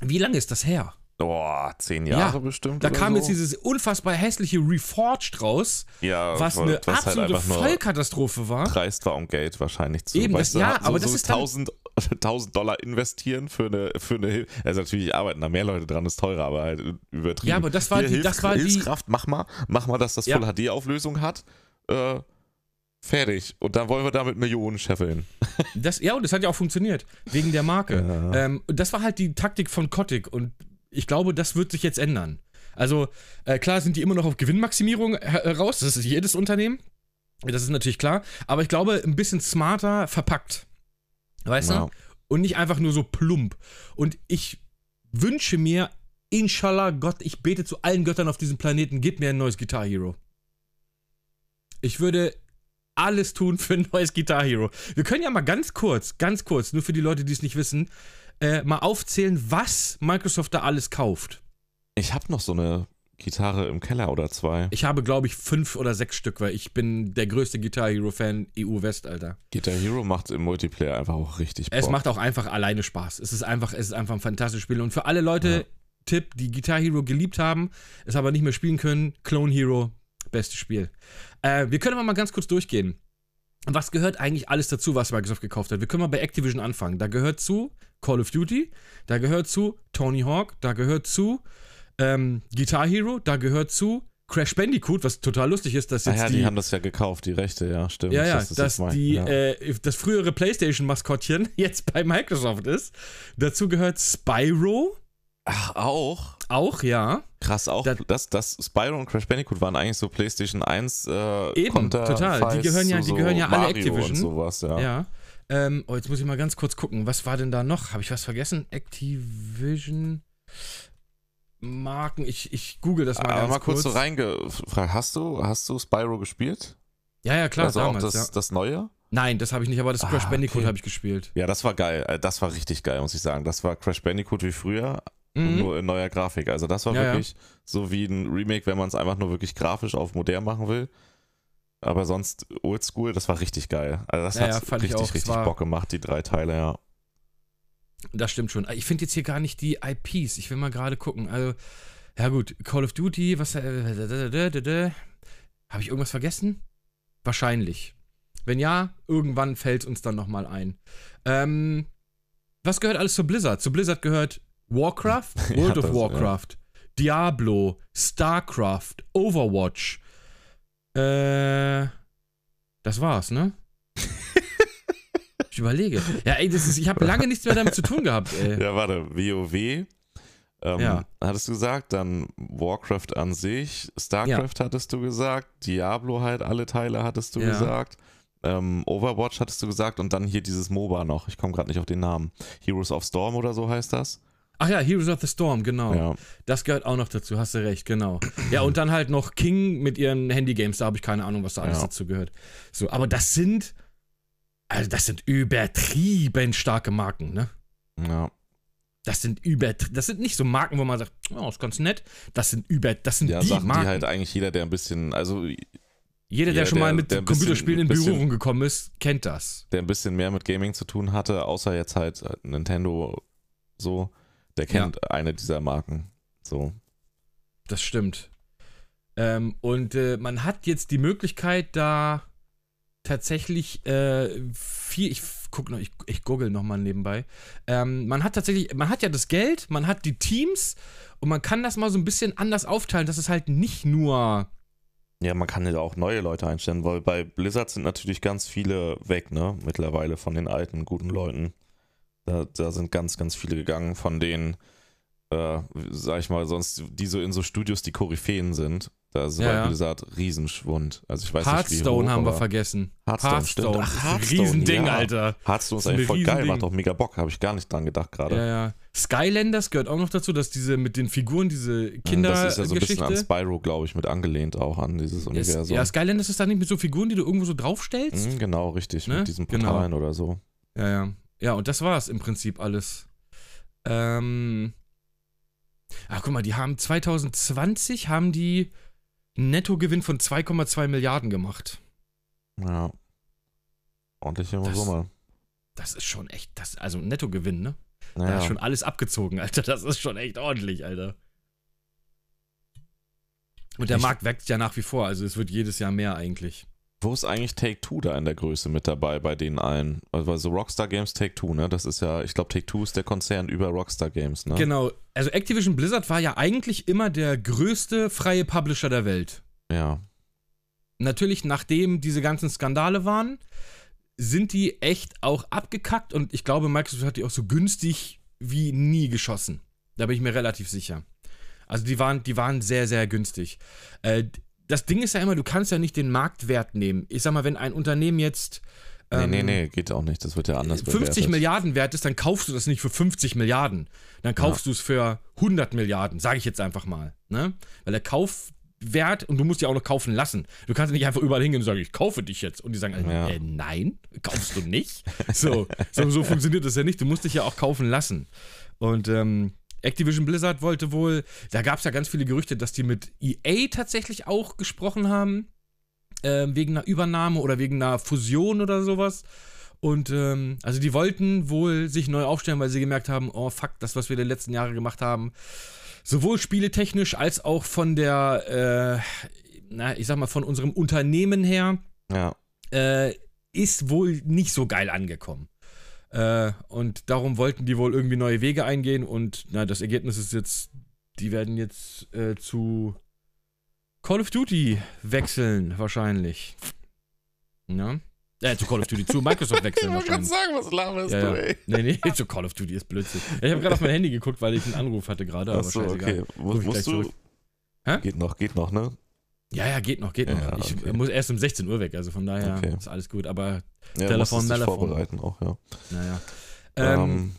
wie lange ist das her? Boah, zehn Jahre Ja, bestimmt. Da kam so. jetzt dieses unfassbar hässliche Reforged raus, ja, was eine was halt absolute nur Vollkatastrophe war. dreist war, um Geld wahrscheinlich zu. Eben, das- ja, so, aber das so ist dann- 1000 1000 *laughs* Dollar investieren für eine, für eine Hilfe. Also natürlich arbeiten da mehr Leute dran, ist teurer, aber halt übertrieben. Ja, aber das war Hier, die, Hilfs- das war die, Hilfskraft, mach mal, mach mal, dass das Ja. Full HD-Auflösung hat. Äh, fertig. Und dann wollen wir damit Millionen scheffeln. das, ja, und das hat ja auch funktioniert, wegen der Marke. *laughs* Ja. Ähm, das war halt die Taktik von Kotick und ich glaube, das wird sich jetzt ändern. Also, äh, klar sind die immer noch auf Gewinnmaximierung äh, raus, das ist jedes Unternehmen. Das ist natürlich klar, aber ich glaube, ein bisschen smarter verpackt. Weißt Ja. du? Und nicht einfach nur so plump. Und ich wünsche mir, inshallah, Gott, ich bete zu allen Göttern auf diesem Planeten, gib mir ein neues Guitar Hero. Ich würde alles tun für ein neues Guitar Hero. Wir können ja mal ganz kurz, ganz kurz, nur für die Leute, die es nicht wissen, äh, mal aufzählen, was Microsoft da alles kauft. Ich habe noch so eine Gitarre im Keller oder zwei. Ich habe, glaube ich, fünf oder sechs Stück, weil ich bin der größte Guitar Hero-Fan EU West, Alter. Guitar Hero macht im Multiplayer einfach auch richtig Bock. Es macht auch einfach alleine Spaß. Es ist einfach, es ist einfach ein fantastisches Spiel. Und für alle Leute, Ja. Tipp, die Guitar Hero geliebt haben, es aber nicht mehr spielen können, Clone Hero, bestes Spiel. Äh, wir können aber mal ganz kurz durchgehen. Was gehört eigentlich alles dazu, was Microsoft gekauft hat? Wir können mal bei Activision anfangen. Da gehört zu Call of Duty, da gehört zu Tony Hawk, da gehört zu ähm, Guitar Hero, da gehört zu Crash Bandicoot, was total lustig ist, dass Ah jetzt ja, die, die, haben das ja gekauft, die Rechte, ja, stimmt. ja, ja, Das dass die, ja. äh, das frühere PlayStation-Maskottchen *laughs* jetzt bei Microsoft ist. Dazu gehört Spyro, Ach, auch? auch, ja. Krass, auch. Da- Das, das, Spyro und Crash Bandicoot waren eigentlich so PlayStation 1 äh, Eben, Konterfeis total. Die gehören ja- die gehören ja alle Mario Activision. Und sowas, ja. Ja. Ähm, oh, jetzt muss ich mal ganz kurz gucken. Was war denn da noch? Habe ich was vergessen? Activision Marken. Ich, ich google das mal Aber ganz mal kurz, kurz. so reingefragt, hast du, hast du Spyro gespielt? Ja, ja, klar, also damals. auch das, ja. das Neue? Nein, das habe ich nicht, aber das Crash Ah, Bandicoot okay. habe ich gespielt. Ja, das war geil. Äh, Das war richtig geil, muss ich sagen. Das war Crash Bandicoot wie früher, Mhm. nur in neuer Grafik. Also das war Ja, ja. wirklich so wie ein Remake, wenn man es einfach nur wirklich grafisch auf modern machen will. Aber sonst oldschool, das war richtig geil. Also das Ja, ja, hat richtig, auch. Es richtig Bock gemacht, die drei Teile, ja. Das stimmt schon. Ich finde jetzt hier gar nicht die IPs. Ich will mal gerade gucken. Also, ja gut, Call of Duty, was. Äh, Habe ich irgendwas vergessen? Wahrscheinlich. Wenn ja, irgendwann fällt uns dann nochmal ein. Ähm, was gehört alles zu Blizzard? Zu Blizzard gehört Warcraft, *laughs* Ja, World of das, ja. Warcraft, Diablo, StarCraft, Overwatch. Äh, das war's, ne? *laughs* ich überlege. Ja, ey, das ist, ich habe lange nichts mehr damit zu tun gehabt, ey. Ja, warte, WoW. Ähm, Ja. Hattest du gesagt, dann Warcraft an sich, StarCraft hattest du gesagt, Diablo halt, alle Teile hattest du Ja. gesagt, ähm, Overwatch hattest du gesagt und dann hier dieses MOBA noch, ich komme gerade nicht auf den Namen. Heroes of Storm oder so heißt das? Ach ja, Heroes of the Storm, genau. Ja. Das gehört auch noch dazu, hast du recht, genau. Ja, und dann halt noch King mit ihren Handygames, da habe ich keine Ahnung, was da alles Ja. dazu gehört. So, aber das sind, also das sind übertrieben starke Marken, ne? Ja, Das sind über, das sind nicht so Marken, wo man sagt, oh, ist ganz nett. Das sind über, das sind ja die Sachen, Marken. die halt eigentlich jeder, der ein bisschen, also Jeder, jeder, der schon mal der- mit der bisschen- Computerspielen in bisschen- Berührung gekommen ist, kennt das. der ein bisschen mehr mit Gaming zu tun hatte, außer jetzt halt Nintendo so, der kennt eine dieser Marken. So. Das stimmt. Ähm, und äh, man hat jetzt die Möglichkeit, da tatsächlich äh, viel, ich guck noch, ich, ich google noch mal nebenbei. Ähm, man hat tatsächlich, man hat ja das Geld, man hat die Teams und man kann das mal so ein bisschen anders aufteilen, dass es halt nicht nur Ja, man kann ja auch neue Leute einstellen, weil bei Blizzard sind natürlich ganz viele weg, ne? Mittlerweile von den alten, guten Leuten. Da, da sind ganz, ganz viele gegangen von denen, äh, sag ich mal, sonst, die so in so Studios die Koryphäen sind. Da ist Ja, ja. Blizzard Riesenschwund. Also ich weiß nicht, wie Hearthstone hoch, haben wir vergessen. Hearthstone, stimmt. Hearthstone, Ach, ist ein Hearthstone, Riesending, ja. Alter. Hearthstone ist Das ist eigentlich voll geil, macht auch mega Bock, habe ich gar nicht dran gedacht gerade. Ja, ja. Skylanders gehört auch noch dazu, dass diese mit den Figuren, diese Das Kindergeschichte. ist ja so ein bisschen an Spyro, glaube ich, mit angelehnt auch an dieses Universum. ja, Skylanders ist da nicht mit so Figuren, die du irgendwo so draufstellst? Mhm, genau, richtig, Ne? mit diesen Genau. Portalen oder so. Ja, ja. Ja, und das war es im Prinzip alles. Ähm. Ach, guck mal, die haben 2020 haben die einen Nettogewinn von 2,2 Milliarden gemacht. Ja. Ordentliche Das- Summe. Das ist schon echt, das, also Nettogewinn, ne? Da Naja. ist schon alles abgezogen, *laughs* Alter. Das ist schon echt ordentlich, Alter. Und der Ich- Markt wächst ja nach wie vor, also es wird jedes Jahr mehr eigentlich. Wo ist eigentlich Take-Two da in der Größe mit dabei bei den allen? Also, also Rockstar Games Take-Two, ne? Das ist ja, ich glaube, Take-Two ist der Konzern über Rockstar Games, ne? Genau. Also Activision Blizzard war ja eigentlich immer der größte freie Publisher der Welt. Ja. Natürlich, nachdem diese ganzen Skandale waren, sind die echt auch abgekackt und ich glaube, Microsoft hat die auch so günstig wie nie geschossen. Da bin ich mir relativ sicher. Also die waren, die waren sehr, sehr günstig. Äh, das Ding ist ja immer, du kannst ja nicht den Marktwert nehmen. Ich sag mal, wenn ein Unternehmen jetzt ähm, nee, nee, nee, geht auch nicht. Das wird ja anders 50 bewertet. Milliarden wert ist, dann kaufst du das nicht für 50 Milliarden. Dann kaufst ja. du es für 100 Milliarden, sage ich jetzt einfach mal. Ne? Weil der Kaufwert, und du musst ja auch noch kaufen lassen. Du kannst nicht einfach überall hingehen und sagen, ich kaufe dich jetzt. Und die sagen, ja. äh, nein, kaufst du nicht. so, so, so funktioniert das ja nicht. Du musst dich ja auch kaufen lassen. Und ähm, Activision Blizzard wollte wohl, da gab es ja ganz viele Gerüchte, dass die mit EA tatsächlich auch gesprochen haben, äh, wegen einer Übernahme oder wegen einer Fusion oder sowas. Und ähm, also die wollten wohl sich neu aufstellen, weil sie gemerkt haben, oh fuck, das, was wir die letzten Jahre gemacht haben, sowohl spieletechnisch als auch von der, äh, na, ich sag mal, von unserem Unternehmen her, ja. äh, ist wohl nicht so geil angekommen. Äh, und darum wollten die wohl irgendwie neue Wege eingehen und na, das Ergebnis ist jetzt, die werden jetzt äh, zu Call of Duty wechseln, wahrscheinlich. Ja. Äh, zu Call of Duty, zu Microsoft *laughs* wechseln. ich wollte gerade sagen, was laberst ja, du, ey? Nee, nee, *laughs* zu Call of Duty ist Blödsinn. Ich habe gerade auf mein Handy geguckt, weil ich einen Anruf hatte gerade, aber Achso, okay. Muss, musst du... Hä? Geht noch, geht noch, ne? Ja, ja, geht noch, geht noch. Ja, ich okay. muss erst um 16 Uhr weg, also von daher okay. ist alles gut. Aber ja, Telefon, Telefon. vorbereiten auch, ja. Naja. Ähm, ähm,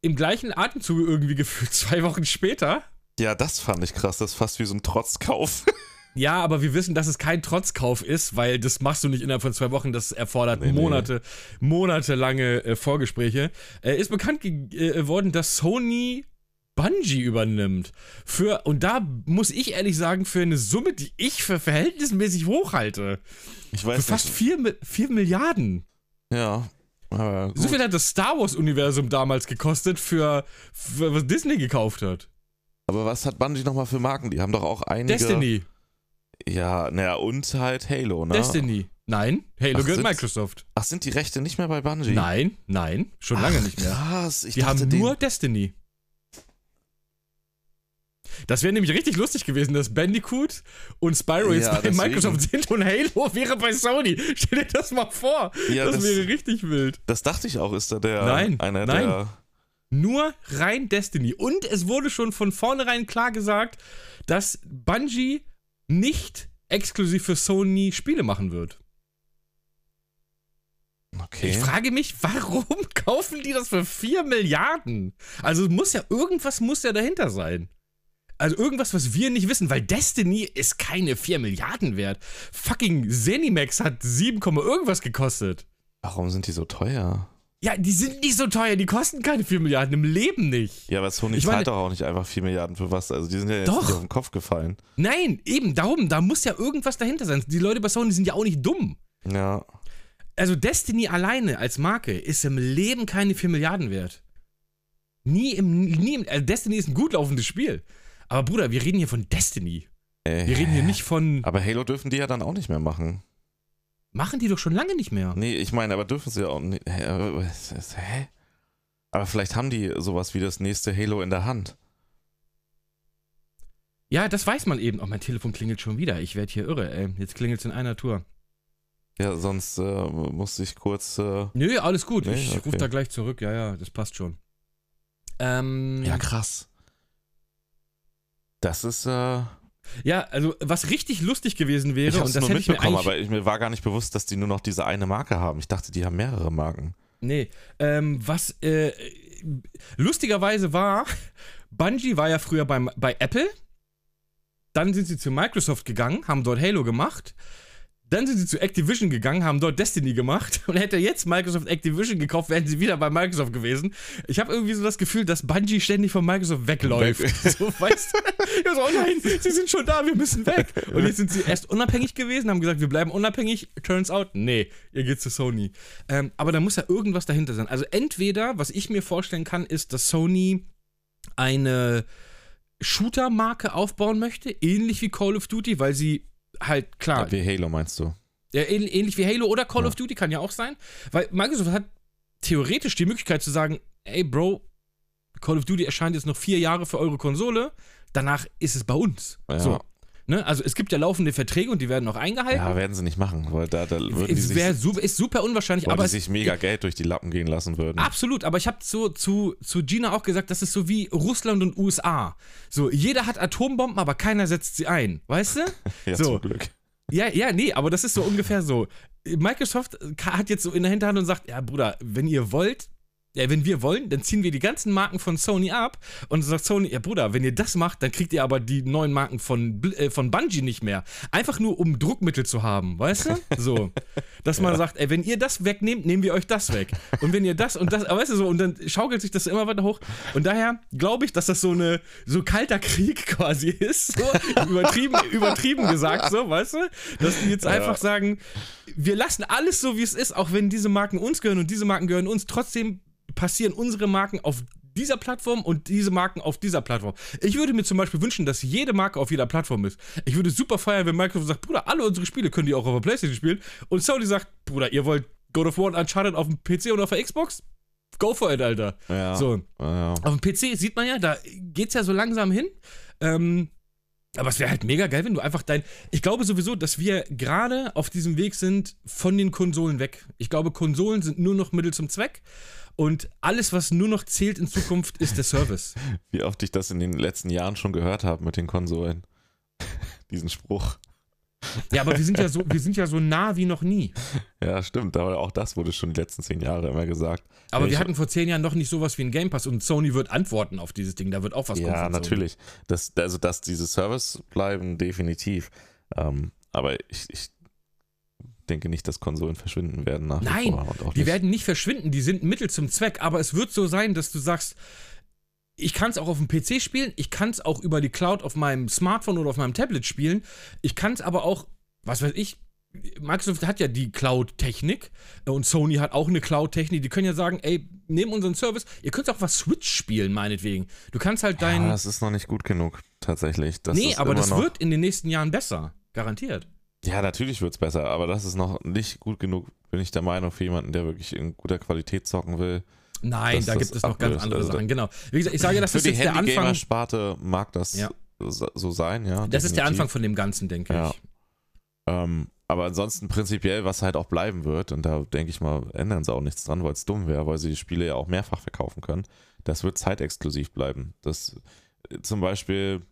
Im gleichen Atemzug irgendwie *laughs* gefühlt zwei Wochen später. Ja, das fand ich krass. Das ist fast wie so ein Trotzkauf. *laughs* Ja, aber wir wissen, dass es kein Trotzkauf ist, weil das machst du nicht innerhalb von zwei Wochen. Das erfordert nee, Monate, nee. monatelange äh, Vorgespräche. Äh, ist bekannt geworden, äh, dass Sony Bungie übernimmt. Für, und da muss ich ehrlich sagen, für eine Summe, die ich für verhältnismäßig hoch halte. Ich weiß für fast 4 vier Milliarden. Ja. Aber so viel hat das Star Wars-Universum damals gekostet, für, für, was Disney gekauft hat. Aber was hat Bungie nochmal für Marken? Die haben doch auch einige. Destiny. Ja, naja, und halt Halo, ne? Destiny. Nein, Halo ach, gehört sind, Microsoft. Ach, sind die Rechte nicht mehr bei Bungie? Nein, nein, schon lange nicht mehr. Krass, ich die haben nur Destiny. Das wäre nämlich richtig lustig gewesen, dass Bandicoot und Spyro jetzt ja, bei deswegen. Microsoft sind und Halo wäre bei Sony. Stell dir das mal vor. Ja, das, das, wäre richtig wild. Das dachte ich auch, ist da der nein, einer nein. der. Nur rein Destiny. Und es wurde schon von vornherein klar gesagt, dass Bungie nicht exklusiv für Sony Spiele machen wird. Okay. Ich frage mich, warum *laughs* kaufen die das für 4 Milliarden? Also muss ja irgendwas muss ja dahinter sein. Also irgendwas, was wir nicht wissen, weil Destiny ist keine 4 Milliarden wert. Fucking Zenimax hat 7, irgendwas gekostet. Warum sind die so teuer? Ja, die sind nicht so teuer, die kosten keine 4 Milliarden, im Leben nicht. Ja, aber Sony ich zahlt doch auch nicht einfach 4 Milliarden für was. Also die sind ja jetzt doch. nicht auf den Kopf gefallen. Nein, eben, darum, da muss ja irgendwas dahinter sein. Die Leute bei Sony sind ja auch nicht dumm. Ja. Also Destiny alleine als Marke ist im Leben keine 4 Milliarden wert. Nie im, nie im, also Destiny ist ein gut laufendes Spiel. Aber Bruder, wir reden hier von Destiny. Äh, wir reden hier nicht von. Aber Halo dürfen die ja dann auch nicht mehr machen. Machen die doch schon lange nicht mehr. Nee, ich meine, aber dürfen sie ja auch nicht. Hä? Aber vielleicht haben die sowas wie das nächste Halo in der Hand. Ja, das weiß man eben. Oh, mein Telefon klingelt schon wieder. Ich werde hier irre, ey. Jetzt klingelt es in einer Tour. Ja, sonst äh, musste ich kurz. Äh Nö, alles gut. Nee? Ich okay. rufe da gleich zurück. Ja, ja, das passt schon. Ähm, ja, krass. Das ist. Äh ja, also was richtig lustig gewesen wäre, ich und das nur hätte mitbekommen, ich mir, aber ich, mir war gar nicht bewusst, dass die nur noch diese eine Marke haben. Ich dachte, die haben mehrere Marken. Nee, ähm, was äh, lustigerweise war, Bungie war ja früher beim, bei Apple, dann sind sie zu Microsoft gegangen, haben dort Halo gemacht dann sind sie zu Activision gegangen, haben dort Destiny gemacht und hätte jetzt Microsoft Activision gekauft, wären sie wieder bei Microsoft gewesen. Ich habe irgendwie so das Gefühl, dass Bungie ständig von Microsoft wegläuft. Weg. *laughs* So, weißt du? So, oh nein, sie sind schon da, wir müssen weg. Und jetzt sind sie erst unabhängig gewesen, haben gesagt, wir bleiben unabhängig. Turns out, nee, ihr geht zu Sony. Ähm, aber da muss ja irgendwas dahinter sein. Also entweder, was ich mir vorstellen kann, ist, dass Sony eine Shooter-Marke aufbauen möchte, ähnlich wie Call of Duty, weil sie halt klar. wie Halo meinst du? Ja, ähnlich wie Halo oder Call Ja. of Duty kann ja auch sein. Weil Microsoft hat theoretisch die Möglichkeit zu sagen, ey Bro, Call of Duty erscheint jetzt noch vier Jahre für eure Konsole, danach ist es bei uns. Ja. So. Ne? Also es gibt ja laufende Verträge und die werden auch eingehalten. Ja, werden sie nicht machen, weil da, da würden die es sich, wär super, ist super unwahrscheinlich, aber die sich mega Geld durch die Lappen gehen lassen würden. Absolut, aber ich habe so zu, zu Gina auch gesagt, das ist so wie Russland und USA. So, jeder hat Atombomben, aber keiner setzt sie ein. Weißt du? *laughs* ja, so. zum Glück. Ja, ja, nee, aber das ist so ungefähr so. Microsoft hat jetzt so in der Hinterhand und sagt, ja, Bruder, wenn ihr wollt, ja, wenn wir wollen, dann ziehen wir die ganzen Marken von Sony ab und sagt Sony, ja Bruder, wenn ihr das macht, dann kriegt ihr aber die neuen Marken von, äh, von Bungie nicht mehr. Einfach nur, um Druckmittel zu haben, weißt du? So. Dass man sagt, ey, wenn ihr das wegnehmt, nehmen wir euch das weg. Und wenn ihr das und das, weißt du so, und dann schaukelt sich das immer weiter hoch. Und daher glaube ich, dass das so eine, so kalter Krieg *laughs* quasi ist, so übertrieben, *laughs* übertrieben gesagt, so, weißt du? Dass die jetzt einfach sagen, wir lassen alles so, wie es ist, auch wenn diese Marken uns gehören und diese Marken gehören uns, trotzdem passieren unsere Marken auf dieser Plattform und diese Marken auf dieser Plattform. Ich würde mir zum Beispiel wünschen, dass jede Marke auf jeder Plattform ist. Ich würde super feiern, wenn Microsoft sagt, Bruder, alle unsere Spiele können die auch auf der Playstation spielen. Und Sony sagt, Bruder, ihr wollt God of War und Uncharted auf dem PC und auf der Xbox? Go for it, Alter. Ja. So, Ja. auf dem PC sieht man ja, da geht's ja so langsam hin. Ähm, aber es wäre halt mega geil, wenn du einfach dein. Ich glaube sowieso, dass wir gerade auf diesem Weg sind von den Konsolen weg. Ich glaube, Konsolen sind nur noch Mittel zum Zweck. Und alles, was nur noch zählt in Zukunft, ist der Service. *laughs* Wie oft ich das in den letzten Jahren schon gehört habe mit den Konsolen. *laughs* Diesen Spruch. Ja, aber wir sind ja so, wir sind ja so nah wie noch nie. Ja, stimmt, aber auch das wurde schon die letzten zehn Jahre immer gesagt. Aber Ja, wir ich- hatten vor zehn Jahren noch nicht sowas wie ein Game Pass und Sony wird antworten auf dieses Ding. Da wird auch was kommen. Ja, von Sony. natürlich. Das, also, dass diese Service bleiben, definitiv. Ähm, aber ich, ich denke nicht, dass Konsolen verschwinden werden nach wie Nein, auch Die nicht. werden nicht verschwinden, die sind Mittel zum Zweck, aber es wird so sein, dass du sagst, ich kann es auch auf dem PC spielen, ich kann es auch über die Cloud auf meinem Smartphone oder auf meinem Tablet spielen, ich kann es aber auch, was weiß ich, Microsoft hat ja die Cloud-Technik und Sony hat auch eine Cloud-Technik, die können ja sagen, ey, neben unseren Service, ihr könnt auch was Switch spielen, meinetwegen. Du kannst halt dein... ja, das ist noch nicht gut genug, tatsächlich. Das nee, aber das wird in den nächsten Jahren besser, garantiert. Ja, natürlich wird es besser, aber das ist noch nicht gut genug, bin ich der Meinung, für jemanden, der wirklich in guter Qualität zocken will. Nein, da gibt es noch ganz andere Also Sachen, genau. Wie gesagt, ich sage, das für ist die jetzt der Anfang... Handygamer-Sparte mag das Ja. so sein, ja. Das ist der definitiv. Anfang von dem Ganzen, denke Ja. ich. Ähm, aber ansonsten prinzipiell, was halt auch bleiben wird, und da denke ich mal, ändern sie auch nichts dran, weil es dumm wäre, weil sie die Spiele ja auch mehrfach verkaufen können. Das wird zeitexklusiv bleiben. Das zum Beispiel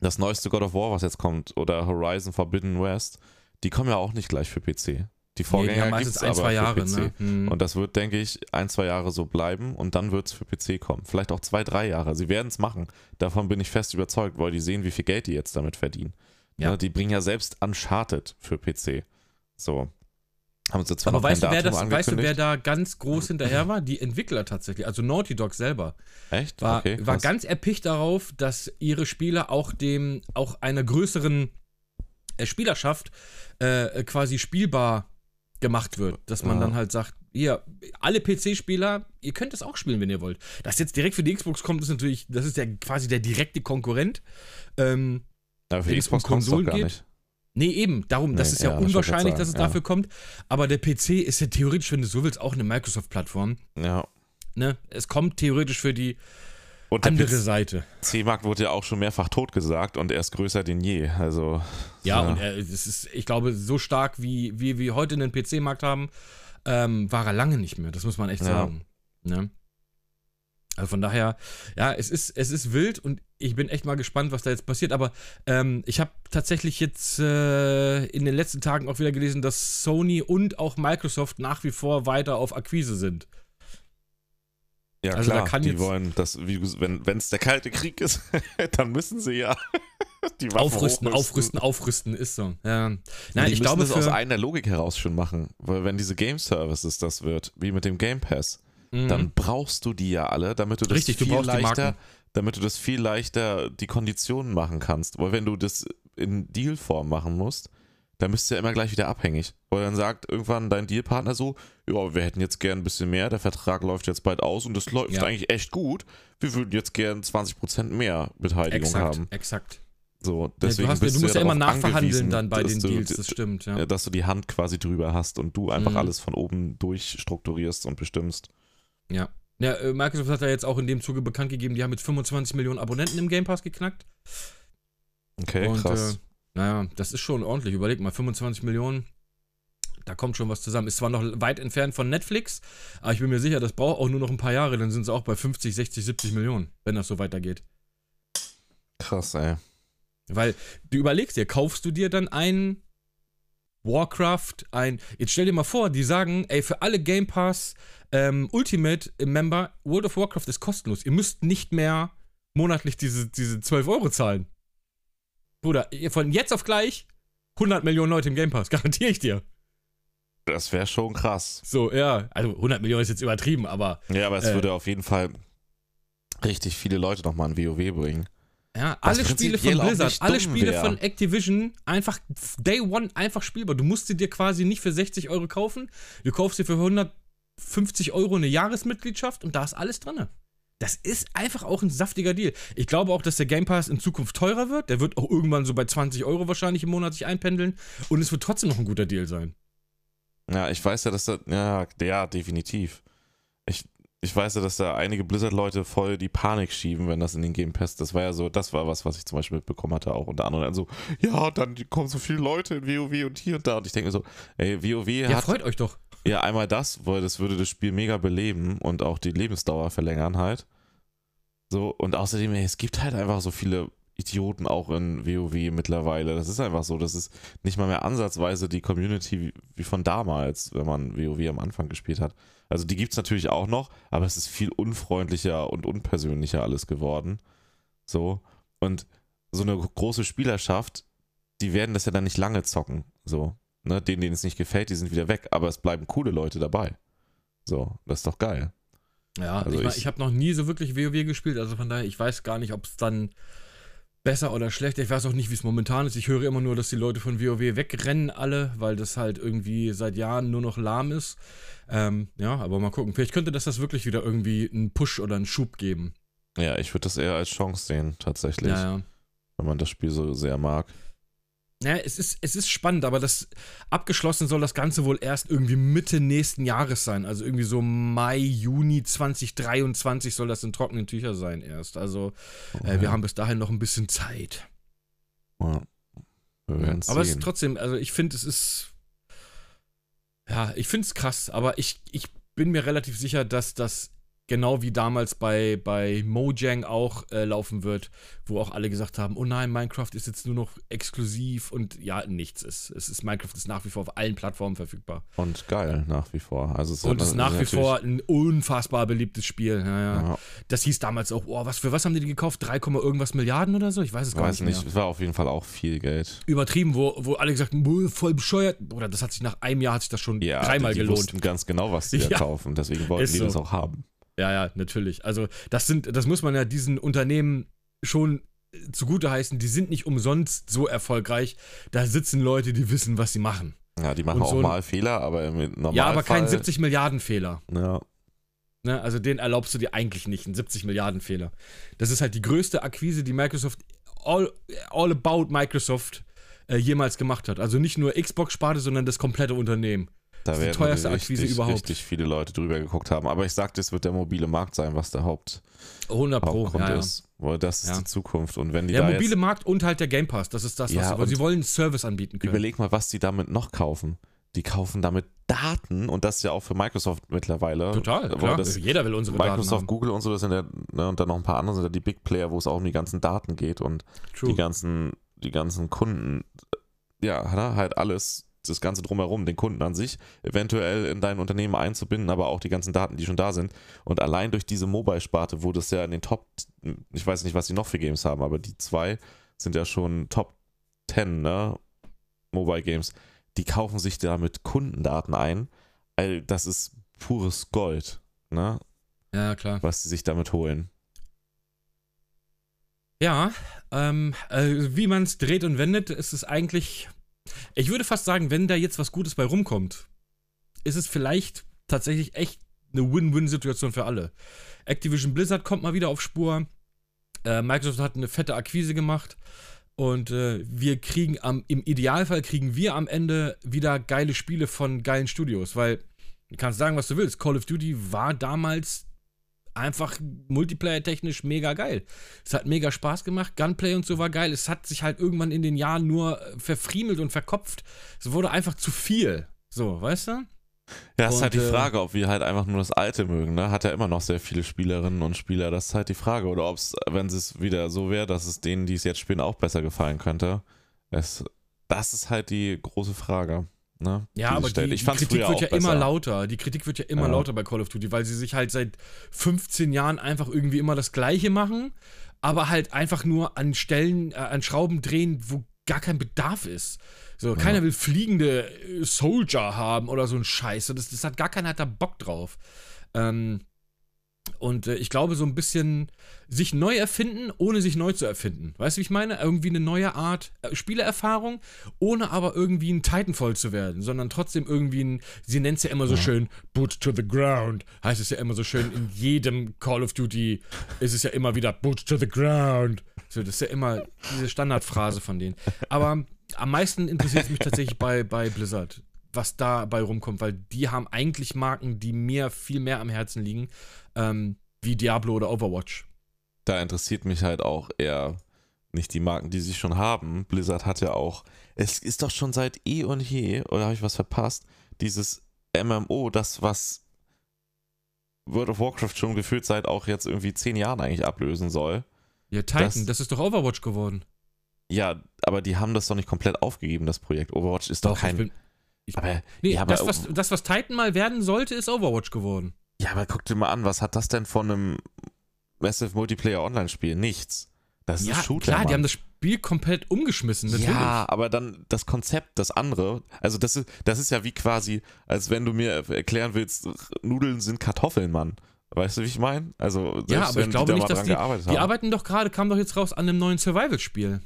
das neueste God of War, was jetzt kommt, oder Horizon Forbidden West, die kommen ja auch nicht gleich für PC. Die Nee, die Vorgänger haben gibt meistens es ein, zwei Jahre, ne? Hm. Und das wird, denke ich, ein, zwei Jahre so bleiben und dann wird es für PC kommen. Vielleicht auch zwei, drei Jahre. Sie werden es machen. Davon bin ich fest überzeugt, weil die sehen, wie viel Geld die jetzt damit verdienen. Ja. Ne, die bringen ja selbst Uncharted für PC. So. Haben sie zwar Aber noch weißt du, wer das, weißt du, wer angekündigt. da ganz groß hinterher war? Die Entwickler tatsächlich, also Naughty Dog selber, Echt? war, okay, war ganz erpicht darauf, dass ihre Spiele auch dem, auch einer größeren äh, Spielerschaft äh, quasi spielbar gemacht wird. Dass man Ja. dann halt sagt, ihr, alle PC-Spieler, ihr könnt es auch spielen, wenn ihr wollt. Dass jetzt direkt für die Xbox kommt, ist natürlich, das ist ja quasi der direkte Konkurrent. Ähm, Aber für die es Xbox kommt doch Konsolen gar geht. nicht. Nee, eben, darum, das Nee, ist ja, ja, das unwahrscheinlich, dass es ja. dafür kommt. Aber der PC ist ja theoretisch, wenn du so willst, auch eine Microsoft-Plattform. Ja. Ne? Es kommt theoretisch für die Und der andere Seite. PC-Markt wurde ja auch schon mehrfach totgesagt und er ist größer denn je. Also. Ja, und er, es ist, ich glaube, so stark wie wie wir heute einen PC-Markt haben, ähm, war er lange nicht mehr. Das muss man echt Ja. sagen. Ne? Also von daher, ja, es ist, es ist wild und ich bin echt mal gespannt, was da jetzt passiert. Aber ähm, ich habe tatsächlich jetzt äh, in den letzten Tagen auch wieder gelesen, dass Sony und auch Microsoft nach wie vor weiter auf Akquise sind. Ja, Also da klar, kann die jetzt- wollen, das, wie, du- wenn es der Kalte Krieg ist, *laughs* dann müssen sie ja *laughs* die Waffen Aufrüsten, hochrüsten. aufrüsten, aufrüsten ist so. Ja. Nein, die ich glaube, das aus einer Logik heraus schon machen, weil wenn diese Game Services das wird, wie mit dem Game Pass, Mhm. dann brauchst du die ja alle, damit du das Richtig, du viel die leichter, damit du das viel leichter die Konditionen machen kannst. Weil wenn du das in Dealform machen musst, dann bist du ja immer gleich wieder abhängig. Weil dann sagt irgendwann dein Dealpartner so, ja, wir hätten jetzt gern ein bisschen mehr, der Vertrag läuft jetzt bald aus und das läuft Ja. eigentlich echt gut. Wir würden jetzt gern 20% mehr Beteiligung exakt, haben. exakt. So, Ja, deswegen du, hast, bist du musst ja, ja immer nachverhandeln dann bei den du- Deals, das stimmt, ja. Ja, dass du die Hand quasi drüber hast und du einfach Mhm. alles von oben durchstrukturierst und bestimmst. Ja. Ja, äh, Microsoft hat ja jetzt auch in dem Zuge bekannt gegeben, die haben mit 25 Millionen Abonnenten im Game Pass geknackt. Okay, Und, krass. Äh, naja, das ist schon ordentlich. Überleg mal, 25 Millionen, da kommt schon was zusammen. Ist zwar noch weit entfernt von Netflix, aber ich bin mir sicher, das braucht auch nur noch ein paar Jahre, dann sind sie auch bei 50, 60, 70 Millionen, wenn das so weitergeht. krass, ey. Weil du überlegst dir, kaufst du dir dann ein Warcraft, ein. Jetzt stell dir mal vor, die sagen, ey, für alle Game Pass ähm, Ultimate Member, World of Warcraft ist kostenlos. Ihr müsst nicht mehr monatlich diese, diese 12 Euro zahlen. Bruder, von jetzt auf gleich 100 Millionen Leute im Game Pass, *laughs* garantiere ich dir. Das wäre schon krass. So, ja, also 100 Millionen ist jetzt übertrieben, aber Ja, aber es Äh. würde auf jeden Fall richtig viele Leute nochmal in WoW bringen. Ja, alle Spiele von Blizzard, alle Spiele wär. von Activision, einfach Day One einfach spielbar. Du musst sie dir quasi nicht für 60 Euro kaufen. Du kaufst dir für 150 Euro eine Jahresmitgliedschaft und da ist alles drin. Das ist einfach auch ein saftiger Deal. Ich glaube auch, dass der Game Pass in Zukunft teurer wird. Der wird auch irgendwann so bei 20 Euro wahrscheinlich im Monat sich einpendeln. Und es wird trotzdem noch ein guter Deal sein. Ja, ich weiß ja, dass da. Ja, ja, definitiv. Ich, weiß ja, dass da einige Blizzard-Leute voll die Panik schieben, wenn das in den Game Pass. Das war ja so, das war was, was ich zum Beispiel mitbekommen hatte, auch unter anderem. Also, ja, dann kommen so viele Leute in WoW und hier und da. Und ich denke mir so, ey, WoW Ja, hat freut euch doch. ja einmal das, weil das würde das Spiel mega beleben und auch die Lebensdauer verlängern halt. So, und außerdem, ey, es gibt halt einfach so viele Idioten auch in WoW mittlerweile. Das ist einfach so, das ist nicht mal mehr ansatzweise die Community wie von damals, wenn man WoW am Anfang gespielt hat. Also die gibt es natürlich auch noch, aber es ist viel unfreundlicher und unpersönlicher alles geworden. So. Und so eine große Spielerschaft, die werden das ja dann nicht lange zocken. So. Ne? Denen, denen es nicht gefällt, die sind wieder weg. Aber es bleiben coole Leute dabei. So, das ist doch geil. Ja, Also ich, ich- ich habe noch nie so wirklich WoW gespielt, also von daher, ich weiß gar nicht, ob es dann besser oder schlechter. Ich weiß auch nicht, wie es momentan ist. Ich höre immer nur, dass die Leute von WoW wegrennen alle, weil das halt irgendwie seit Jahren nur noch lahm ist. Ähm, ja, aber mal gucken. Vielleicht könnte das das wirklich wieder irgendwie einen Push oder einen Schub geben. Ja, ich würde das eher als Chance sehen, tatsächlich, Ja, ja. wenn man das Spiel so sehr mag. Ja, es ist, es ist spannend, aber das abgeschlossen soll das Ganze wohl erst irgendwie Mitte nächsten Jahres sein. Also irgendwie so Mai, Juni 2023 soll das in trockenen Tücher sein erst. Also äh, wir haben bis dahin noch ein bisschen Zeit. Ja. Aber es ist sehen. trotzdem, also ich finde, es ist. Ja, ich finde es krass, aber ich, ich bin mir relativ sicher, dass das genau wie damals bei, bei Mojang auch äh, laufen wird, wo auch alle gesagt haben, oh nein, Minecraft ist jetzt nur noch exklusiv und ja, nichts ist. Es ist Minecraft ist nach wie vor auf allen Plattformen verfügbar. Und geil, nach wie vor. Also es Und hat- ist nach wie vor ein unfassbar beliebtes Spiel. Ja, ja. Ja, Das hieß damals auch, oh, was für was haben die die gekauft? 3, Komma irgendwas Milliarden oder so? Ich weiß es ich gar weiß nicht. nicht, Mehr. es war auf jeden Fall auch viel Geld. Übertrieben, wo, wo alle gesagt haben, "Buh, voll bescheuert. Oder das hat sich nach einem Jahr hat sich das schon dreimal die, die gelohnt. wussten ganz genau, was die *laughs* da kaufen. Deswegen wollten die so. das auch haben. Ja, ja, natürlich. Also, das sind, das muss man ja diesen Unternehmen schon zugute heißen, die sind nicht umsonst so erfolgreich. Da sitzen Leute, die wissen, was sie machen. Ja, die machen auch so ein- mal Fehler, aber im Normalfall... Ja, aber kein 70 Milliarden Fehler. Ja, Ne? Also den erlaubst du dir eigentlich nicht, einen 70 Milliarden Fehler. Das ist halt die größte Akquise, die Microsoft, all, all about Microsoft, äh, jemals gemacht hat. Also nicht nur Xbox-Sparte, sondern das komplette Unternehmen. Da Das ist die werden teuerste richtig, Akquise überhaupt. richtig viele Leute drüber geguckt haben. Aber ich sagte, es wird der mobile Markt sein, was der Haupt, 100 Pro. Hauptgrund Ja, ist. Weil das ist Ja. die Zukunft. Und wenn die Der mobile jetzt... Markt und halt der Game Pass, das ist das, was Ja, sie, sie wollen einen Service anbieten können. Überleg mal, was die damit noch kaufen. Die kaufen damit Daten und das ja auch für Microsoft mittlerweile. Total, klar. Das, Jeder will unsere Daten Microsoft. Google und so, das sind ja, ne, und dann noch ein paar andere sind ja die Big Player, wo es auch um die ganzen Daten geht und True. die ganzen, die ganzen Kunden, ja, ne, halt alles, das Ganze drumherum, den Kunden an sich, eventuell in dein Unternehmen einzubinden, aber auch die ganzen Daten, die schon da sind. Und allein durch diese Mobile-Sparte, wo das ja in den Top, ich weiß nicht, was sie noch für Games haben, aber die zwei sind ja schon Top 10, ne? Mobile Games. Die kaufen sich damit Kundendaten ein. All das ist pures Gold, ne? Ja, klar. Was sie sich damit holen. Ja, ähm, äh, wie man es dreht und wendet, ist es eigentlich. Ich würde fast sagen, wenn da jetzt was Gutes bei rumkommt, ist es vielleicht tatsächlich echt eine Win-Win-Situation für alle. Activision Blizzard kommt mal wieder auf Spur. Äh, Microsoft hat eine fette Akquise gemacht. Und äh, wir kriegen am, im Idealfall kriegen wir am Ende wieder geile Spiele von geilen Studios, weil du kannst sagen, was du willst. Call of Duty war damals einfach multiplayer-technisch mega geil. Es hat mega Spaß gemacht, Gunplay und so war geil. Es hat sich halt irgendwann in den Jahren nur äh, verfriemelt und verkopft. Es wurde einfach zu viel. So, weißt du? Ja, ist halt die äh, Frage, ob wir halt einfach nur das Alte mögen, ne? Hat ja immer noch sehr viele Spielerinnen und Spieler, das ist halt die Frage. Oder ob es, wenn es wieder so wäre, dass es denen, die es jetzt spielen, auch besser gefallen könnte. Es, das ist halt die große Frage. Ne? Ja, aber die, ich die Kritik wird ja auch immer besser. lauter. Die Kritik wird ja immer Ja. lauter bei Call of Duty, weil sie sich halt seit 15 Jahren einfach irgendwie immer das Gleiche machen, aber halt einfach nur an Stellen, äh, an Schrauben drehen, wo gar kein Bedarf ist. So, keiner will fliegende äh, Soldier haben oder so ein Scheiß. So, Das, das hat gar keiner hat da Bock drauf. Ähm, und äh, ich glaube, so ein bisschen sich neu erfinden, ohne sich neu zu erfinden. Weißt du, wie ich meine? Irgendwie eine neue Art äh, Spielerfahrung, ohne aber irgendwie ein Titanfall zu werden, sondern trotzdem irgendwie ein, sie nennt es ja immer so Ja. schön, Boot to the ground, heißt es ja immer so schön, in jedem Call of Duty ist es ja immer wieder Boot to the ground. So, das ist ja immer diese Standardphrase von denen. Aber am meisten interessiert es mich tatsächlich bei, bei Blizzard, was dabei rumkommt, weil die haben eigentlich Marken, die mir viel mehr am Herzen liegen, ähm, wie Diablo oder Overwatch. Da interessiert mich halt auch eher nicht die Marken, die sie schon haben. Blizzard hat ja auch, es ist doch schon seit eh und je, oder habe ich was verpasst, dieses MMO, das was World of Warcraft schon gefühlt seit auch jetzt irgendwie zehn Jahren eigentlich ablösen soll. Ja, Titan, Das- das, ist doch Overwatch geworden. Ja, aber die haben das doch nicht komplett aufgegeben, das Projekt. Overwatch ist doch, ich kein. bin, ich- aber, nee, ja, aber, das, was, das, was Titan mal werden sollte, ist Overwatch geworden. Ja, aber guck dir mal an, was hat das denn von einem Massive Multiplayer Online-Spiel? Nichts. Das ist ja, ein Shooter. klar, Mann. die haben das Spiel komplett umgeschmissen, natürlich. Ja, aber dann das Konzept, das andere, also das ist, das ist ja wie quasi, als wenn du mir erklären willst, Nudeln sind Kartoffeln, Mann. Weißt du, wie ich meine? Also, Ja, aber ich glaube die nicht, dass die, gearbeitet die haben. arbeiten doch gerade, kam doch jetzt raus an einem neuen Survival-Spiel.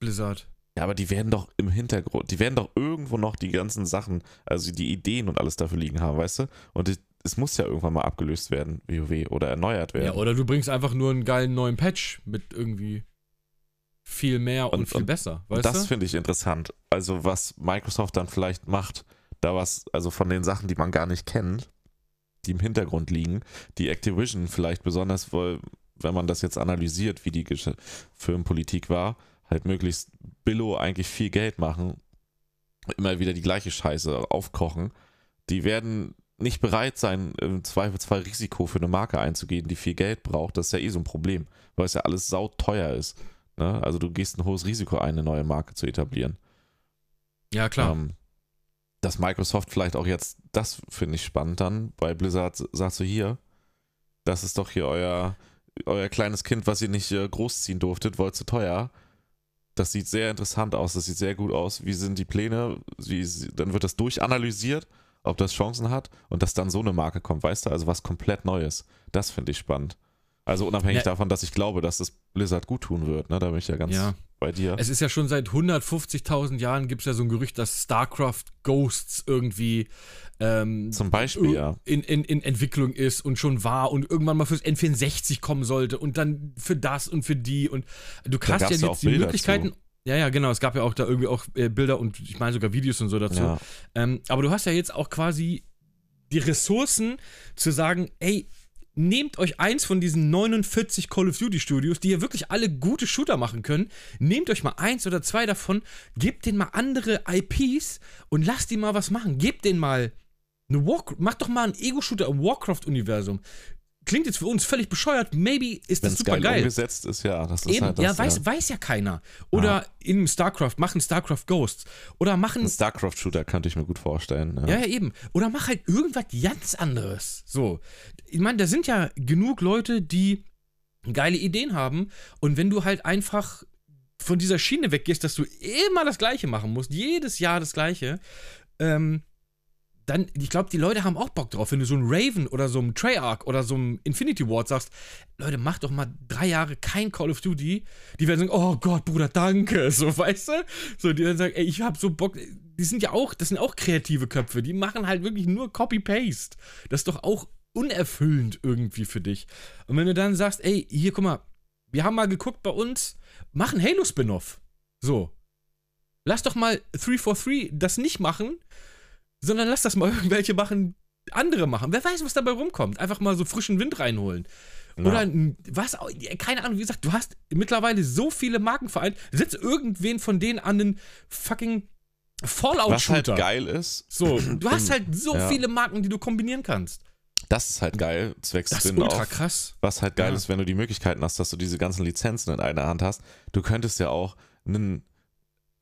Blizzard. Ja, aber die werden doch im Hintergrund, die werden doch irgendwo noch die ganzen Sachen, also die Ideen und alles dafür liegen haben, weißt du? Und es- muss ja irgendwann mal abgelöst werden, WoW, oder erneuert Ja, werden. oder du bringst einfach nur einen geilen neuen Patch mit irgendwie viel mehr und, Und- viel und besser, weißt das finde ich interessant. Also, was Microsoft dann vielleicht macht, da was, also von den Sachen, die man gar nicht kennt, die im Hintergrund liegen, die Activision vielleicht besonders, weil, wenn man das jetzt analysiert, wie die Firmenpolitik war, halt möglichst billo eigentlich viel Geld machen, immer wieder die gleiche Scheiße aufkochen, die werden nicht bereit sein, im Zweifelsfall Risiko für eine Marke einzugehen, die viel Geld braucht. Das ist ja eh so ein Problem, weil es ja alles sauteuer ist. Ne? Also du gehst ein hohes Risiko ein, eine neue Marke zu etablieren. Ja, klar. Ähm, dass Microsoft vielleicht auch jetzt, das finde ich spannend dann, bei Blizzard sagt so hier, das ist doch hier euer, euer kleines Kind, was ihr nicht äh, großziehen durftet, wollt zu teuer. Das sieht sehr interessant aus, das sieht sehr gut aus. Wie sind die Pläne? Wie, dann wird das durchanalysiert, ob das Chancen hat und dass dann so eine Marke kommt, weißt du, also was komplett Neues. Das finde ich spannend. Also unabhängig Ja. davon, dass ich glaube, dass es Blizzard gut tun wird, ne? da bin ich ja ganz ja. bei dir. Es ist ja schon seit 150.000 Jahren gibt es ja so ein Gerücht, dass StarCraft Ghosts irgendwie ähm, Zum Beispiel, ja. in, in, in Entwicklung ist und schon war und irgendwann mal fürs N64 kommen sollte und dann für das und für die und du hast ja jetzt die Bilder Möglichkeiten. Ja, ja, genau. Es gab ja auch da irgendwie auch äh, Bilder und ich meine sogar Videos und so dazu. Ja. Ähm, aber du hast ja jetzt auch quasi die Ressourcen zu sagen, ey, nehmt euch eins von diesen 49 Call of Duty Studios, die ja wirklich alle gute Shooter machen können, nehmt euch mal eins oder zwei davon, gebt denen mal andere IPs und lasst die mal was machen. Gebt denen mal eine Warcraft, macht doch mal einen Ego-Shooter im Warcraft-Universum. Klingt jetzt für uns völlig bescheuert, maybe ist das super geil, geil. umgesetzt ist, ja. Das ist Eben, halt das, ja, weiß, weiß ja keiner. Oder in StarCraft, machen StarCraft Ghosts. Oder machen Ein StarCraft-Shooter könnte ich mir gut vorstellen. Ja. ja, ja, eben. Oder mach halt irgendwas ganz anderes. So. Ich meine, da sind ja genug Leute, die geile Ideen haben. Und wenn du halt einfach von dieser Schiene weggehst, dass du immer das Gleiche machen musst, jedes Jahr das Gleiche, ähm, dann, ich glaube, die Leute haben auch Bock drauf. Wenn du so ein Raven oder so ein Treyarch oder so ein Infinity Ward sagst, Leute, mach doch mal drei Jahre kein Call of Duty. Die werden sagen, oh Gott, Bruder, danke. *laughs* So, weißt du? So, die werden sagen, ey, ich hab so Bock. Die sind ja auch, das sind auch kreative Köpfe. Die machen halt wirklich nur Copy-Paste. Das ist doch auch unerfüllend irgendwie für dich. Und wenn du dann sagst, ey, hier, guck mal, wir haben mal geguckt bei uns, machen Halo-Spin-Off. So. Lass doch mal 343 das nicht machen, sondern lass das mal *laughs* irgendwelche machen, andere machen. Wer weiß, was dabei rumkommt. Einfach mal so frischen Wind reinholen. Oder n- was, keine Ahnung, wie gesagt, du hast mittlerweile so viele Marken vereint. Setz irgendwen von denen an den fucking Was Fallout-Shooter. halt geil ist, So, du *clears throat* hast halt so Ja. viele Marken, die du kombinieren kannst. das ist halt geil, zwecks Das ist ultra krass. Was halt geil Ja. ist, wenn du die Möglichkeiten hast, dass du diese ganzen Lizenzen in einer Hand hast. Du könntest ja auch einen,